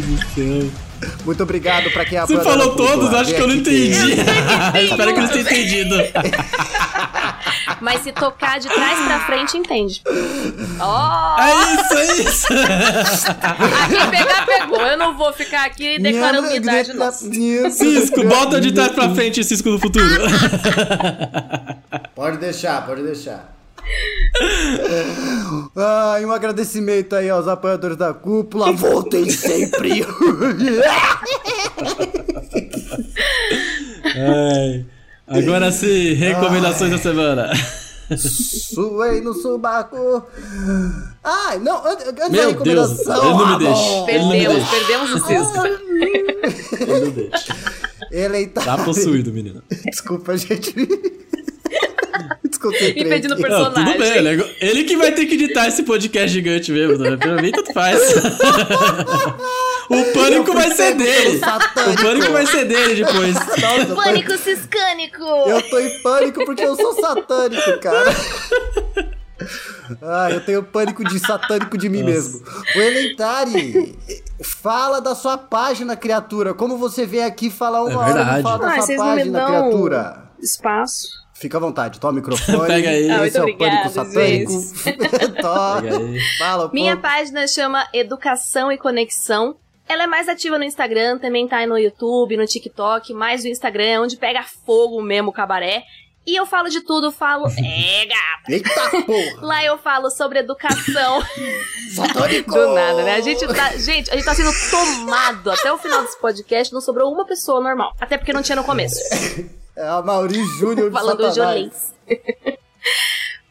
S1: do céu. Muito obrigado pra quem
S2: apoia. Você falou todos, acho que eu não entendi. Espero que eles tenham entendido.
S3: Mas se tocar de trás pra frente, entende. Oh!
S2: É isso, é isso!
S3: Aqui pegar, pegou. Eu não vou ficar aqui declarando minha idade, não.
S2: Cisco, bota de trás pra frente, Cisco do futuro.
S1: Pode deixar, pode deixar. Ah, um agradecimento aí aos apoiadores da cúpula. Voltem sempre!
S2: Ai. Agora sim, recomendações Ai. da semana.
S1: Suei no subaco. Ai, não, antes
S2: Meu da recomendação. Deus, ele não me deixa.
S3: Perdemos, perdemos o Cisco.
S2: Ele não deixa.
S1: Ele tá...
S2: tá possuído, menino.
S1: Desculpa, gente.
S3: Me pedindo personagem. Não, tudo bem,
S2: ele, ele que vai ter que editar esse podcast gigante mesmo, né? Pra mim, tanto faz. o pânico vai ser dele. O pânico vai ser dele depois.
S3: Nossa, pânico tô... ciscânico.
S1: Eu tô em pânico porque eu sou satânico, cara. Ah, eu tenho pânico de satânico de mim Nossa. mesmo. O Eleitari, fala da sua página, criatura. Como você vem aqui falar uma é hora e fala da ah, sua página, criatura?
S3: Espaço.
S1: Fica à vontade, toma o microfone.
S2: Pega aí.
S1: Ah, Esse é o Pânico Satânico. toma. Fala,
S3: Minha página chama Educação e Conexão. Ela é mais ativa no Instagram, também tá aí no YouTube, no TikTok, mais o Instagram é onde pega fogo mesmo o cabaré. E eu falo de tudo, falo. É, gata!
S1: Eita porra!
S3: Lá eu falo sobre educação.
S1: Satânico!
S3: Do nada, né? A gente tá. Gente, a gente tá sendo tomado até o final desse podcast, não sobrou uma pessoa normal. Até porque não tinha no começo.
S1: É a Mauri Júnior
S3: Falando jolês.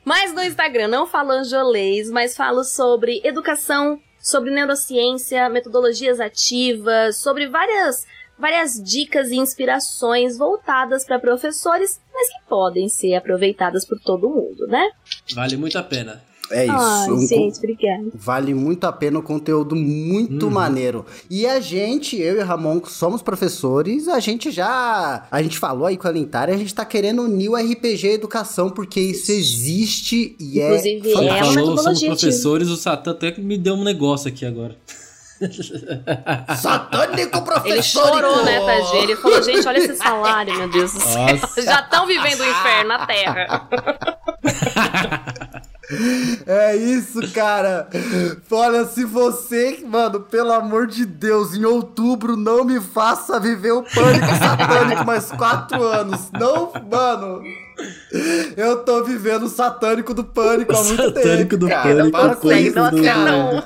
S3: mas no Instagram, não falo anjolês, mas falo sobre educação, sobre neurociência, metodologias ativas, sobre várias várias dicas e inspirações voltadas para professores, mas que podem ser aproveitadas por todo mundo, né?
S2: Vale muito a pena.
S1: É isso.
S3: Ai, um, gente, obrigada.
S1: Vale muito a pena o conteúdo muito uhum. maneiro. E a gente, eu e Ramon, somos professores, a gente já. A gente falou aí com a Lentária, a gente tá querendo unir o RPG educação, porque isso existe e
S3: é Inclusive,
S2: é. Inclusive, falou, somos professores, o Satã até que me deu um negócio aqui agora.
S1: Satânico professor!
S3: Ele chorou, né, Tadinho? Ele falou, gente, olha esse salário, meu Deus do céu. Já estão vivendo o inferno na Terra.
S1: É isso, cara. Olha, se você, mano, pelo amor de Deus, em outubro não me faça viver o pânico satânico mais quatro anos. Não, mano. Eu tô vivendo o satânico do pânico há muito satânico tempo. Do cara, pânico, para com isso,
S2: do... não.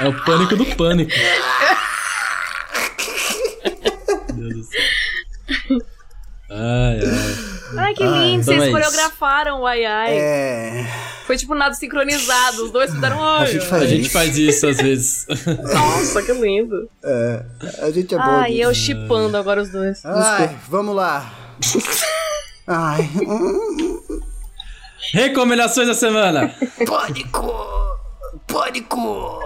S2: É o pânico do pânico. Meu Deus do céu.
S3: Ai, ai. Ai, que lindo, então vocês é coreografaram o ai ai. É. Foi tipo nada sincronizado, os dois fizeram ai.
S2: A gente faz, a gente faz isso às vezes.
S3: Nossa, que lindo.
S1: É, a gente é bom.
S3: Ai, eu chipando agora os dois.
S1: Ai, vamos lá. ai.
S2: Recomendações da semana.
S1: Pânico! Pânico!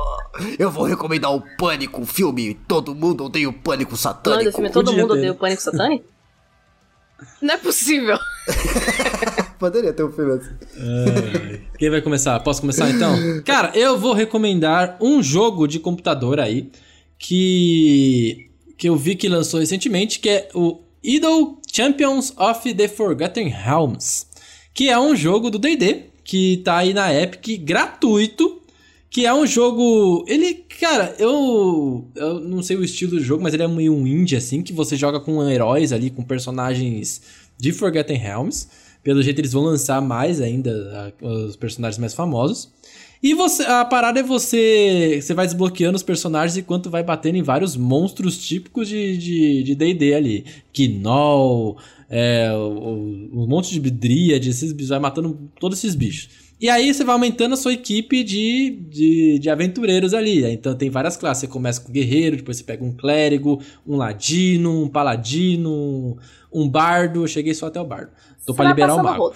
S1: Eu vou recomendar o Pânico, filme Todo Mundo Odeia o Pânico Satânico. Mano,
S3: filme é Todo Mundo Odeia o Pânico Satânico? Não é possível.
S1: Poderia ter um filme assim.
S2: É, quem vai começar? Posso começar então? Cara, eu vou recomendar um jogo de computador aí que que eu vi que lançou recentemente, que é o Idol Champions of the Forgotten Realms, que é um jogo do D&D que tá aí na Epic gratuito que é um jogo. Ele, cara, eu. Eu não sei o estilo do jogo, mas ele é meio um indie, assim, que você joga com heróis ali, com personagens de Forgotten Realms. Pelo jeito, eles vão lançar mais ainda os personagens mais famosos. E você, a parada é você. Você vai desbloqueando os personagens enquanto vai batendo em vários monstros típicos de DD de, de ali. Gnoll, é, um monte de dríade, esses bichos, vai matando todos esses bichos. E aí você vai aumentando a sua equipe de, de, de, aventureiros ali. Então tem várias classes. Você começa com guerreiro, depois você pega um clérigo, um ladino, um paladino, um bardo. Eu cheguei só até o bardo. Tô para liberar o mago.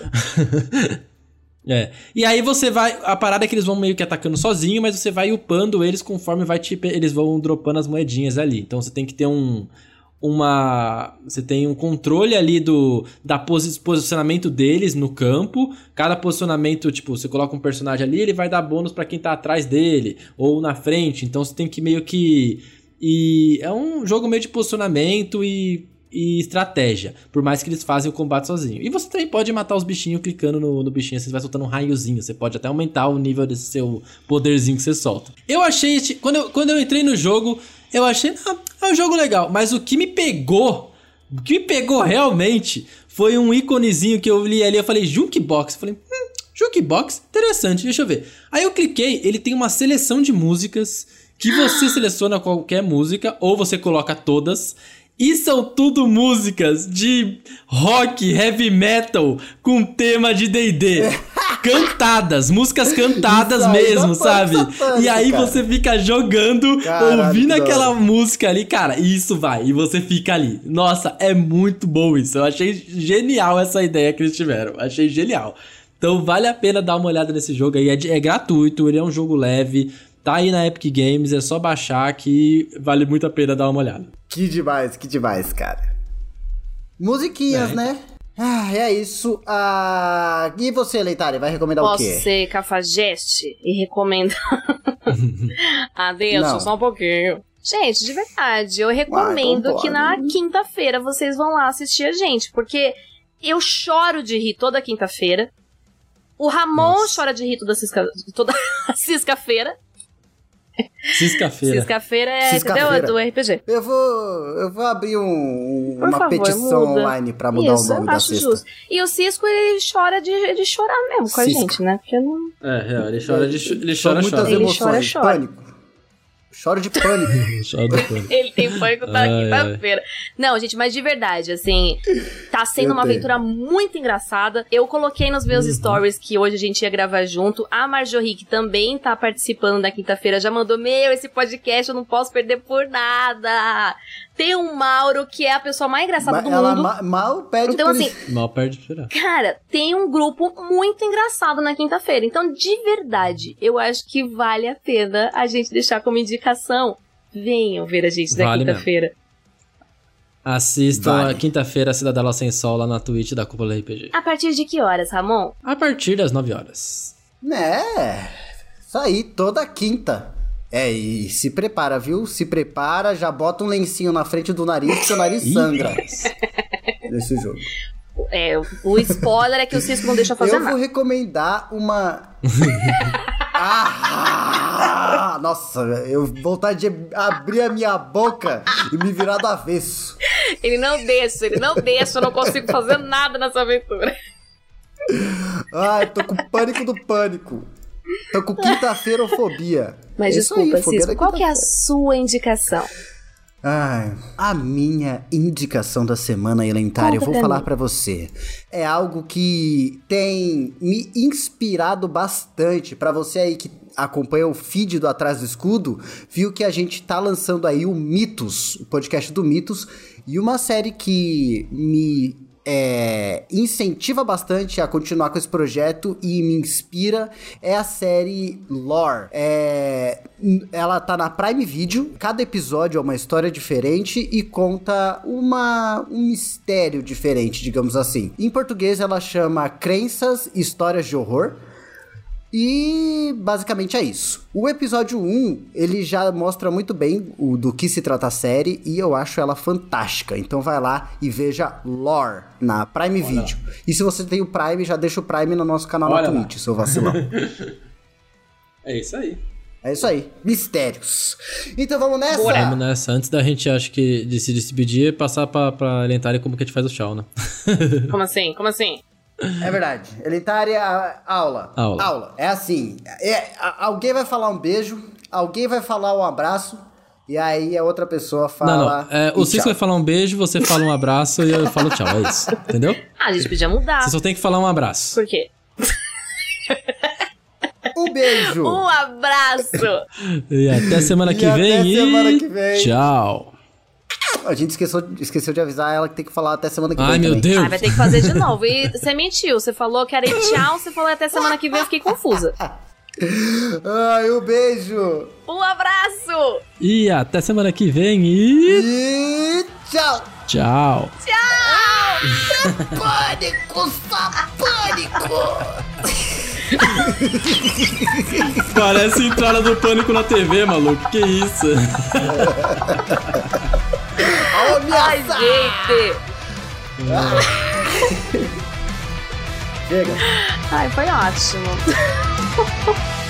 S2: é. E aí você vai. A parada é que eles vão meio que atacando sozinho, mas você vai upando eles conforme vai te, eles vão dropando as moedinhas ali. Então você tem que ter um uma você tem um controle ali do da posi posicionamento deles no campo. Cada posicionamento, tipo, você coloca um personagem ali, ele vai dar bônus para quem tá atrás dele ou na frente. Então você tem que meio que e é um jogo meio de posicionamento e, e estratégia, por mais que eles fazem o combate sozinho. E você também pode matar os bichinhos clicando no, no bichinho, você vai soltando um raiozinho, você pode até aumentar o nível desse seu poderzinho que você solta. Eu achei, quando eu, quando eu entrei no jogo, eu achei, ah, é um jogo legal. Mas o que me pegou, o que me pegou realmente, foi um íconezinho que eu li ali. Eu falei, Jukebox. Eu falei, hum, Jukebox? Interessante, deixa eu ver. Aí eu cliquei, ele tem uma seleção de músicas que você seleciona qualquer música ou você coloca todas e são tudo músicas de rock, heavy metal com tema de D&D. Cantadas, músicas cantadas mesmo, sabe? e aí cara. você fica jogando, Caralho, ouvindo aquela música ali, cara, e isso vai, e você fica ali. Nossa, é muito bom isso. Eu achei genial essa ideia que eles tiveram. Achei genial. Então vale a pena dar uma olhada nesse jogo aí. É, é gratuito, ele é um jogo leve. Tá aí na Epic Games, é só baixar que vale muito a pena dar uma olhada.
S1: Que demais, que demais, cara. Musiquinhas, é. né? Ah, é isso. Ah, e você, Leitária, vai recomendar
S3: Posso
S1: o quê?
S3: Posso ser cafajeste e recomendar. ah, deixa só um pouquinho. Gente, de verdade, eu recomendo ah, que na quinta-feira vocês vão lá assistir a gente, porque eu choro de rir toda quinta-feira. O Ramon Nossa. chora de rir toda cisca-feira.
S2: Cisca-feira.
S3: Cisca-feira é Cisca entendeu? do RPG.
S1: Eu vou, eu vou abrir um, uma favor, petição muda. online pra mudar Isso, o nome da Cisca. Justo.
S3: E o Cisco, ele chora de, de chorar mesmo com Cisco. a gente, né? Porque não...
S2: É, ele chora de ele chora,
S1: muitas
S2: chora.
S1: emoções, ele chora, pânico. Choro de pânico.
S2: Choro de pânico.
S3: Ele tem pânico na quinta-feira. Não, gente, mas de verdade, assim, tá sendo Eu uma tenho. aventura muito engraçada. Eu coloquei nos meus uhum. stories que hoje a gente ia gravar junto. A Marjorie, que também tá participando da quinta-feira, já mandou: Meu, esse podcast eu não posso perder por nada. Tem um Mauro, que é a pessoa mais engraçada do ela mundo.
S1: Ma mal perde
S3: Então, assim.
S2: Mal perde chorar.
S3: Cara, tem um grupo muito engraçado na quinta-feira. Então, de verdade, eu acho que vale a pena a gente deixar como indicação. Venham ver a gente na vale quinta-feira.
S2: Assistam vale. a quinta-feira Cidadela Sem Sol lá na Twitch da Cúpula RPG.
S3: A partir de que horas, Ramon?
S2: A partir das 9 horas.
S1: É, isso aí, toda quinta. É, e se prepara, viu? Se prepara, já bota um lencinho na frente do nariz, porque o nariz sangra nesse jogo.
S3: É, o spoiler é que o Cisco não deixa fazer
S1: eu
S3: nada.
S1: Eu vou recomendar uma. ah, nossa, eu vontade de abrir a minha boca e me virar do avesso.
S3: Ele não deixa, ele não deixa, eu não consigo fazer nada nessa aventura.
S1: Ai, tô com pânico do pânico. Tô com quinta-feira-fobia.
S3: Mas Isso desculpa, aí, Cisco, qual que é a sua indicação?
S1: Ai, a minha indicação da semana elentária, eu vou falar para você. É algo que tem me inspirado bastante para você aí que acompanha o feed do Atrás do Escudo, viu que a gente tá lançando aí o Mitos, o podcast do Mitos, e uma série que me é, incentiva bastante a continuar com esse projeto e me inspira é a série Lore. É, ela tá na Prime Video, cada episódio é uma história diferente e conta uma, um mistério diferente, digamos assim. Em português ela chama Crenças, Histórias de Horror. E basicamente é isso. O episódio 1, ele já mostra muito bem o do que se trata a série e eu acho ela fantástica. Então vai lá e veja Lore na Prime Olha. Video. E se você tem o Prime, já deixa o Prime no nosso canal Olha na Twitch, lá. seu vacilão.
S2: é isso aí.
S1: É isso aí. Mistérios. Então vamos nessa? Bora.
S2: Vamos nessa. Antes da gente, acho que, de se despedir, passar pra, pra Lentária como que a gente faz o tchau, né?
S3: como assim? Como assim?
S1: É verdade. Elitária, aula.
S2: Aula.
S1: Aula. É assim: é, alguém vai falar um beijo, alguém vai falar um abraço, e aí a outra pessoa fala. Não, não.
S2: É, o Cisco vai falar um beijo, você fala um abraço e eu falo tchau. É isso. Entendeu?
S3: Ah, a gente podia mudar.
S2: Você só tem que falar um abraço.
S3: Por quê?
S1: Um beijo.
S3: Um abraço.
S2: e até semana que
S1: e
S2: vem.
S1: Até semana que vem.
S2: Tchau.
S1: A gente esqueceu, esqueceu de avisar ela que tem que falar até semana que
S2: Ai,
S1: vem.
S2: Ai, meu
S1: também.
S2: Deus.
S3: Ah, vai ter que fazer de novo. E você mentiu. Você falou que era tchau, você falou até semana que vem, eu fiquei confusa.
S1: Ai, um beijo.
S3: Um abraço.
S2: E até semana que vem
S1: e. E tchau.
S2: Tchau.
S3: Tchau.
S1: pânico, pânico.
S2: Parece entrada do pânico na TV, maluco. Que isso?
S3: Ai, gente!
S1: Chega.
S3: Ai, foi ótimo.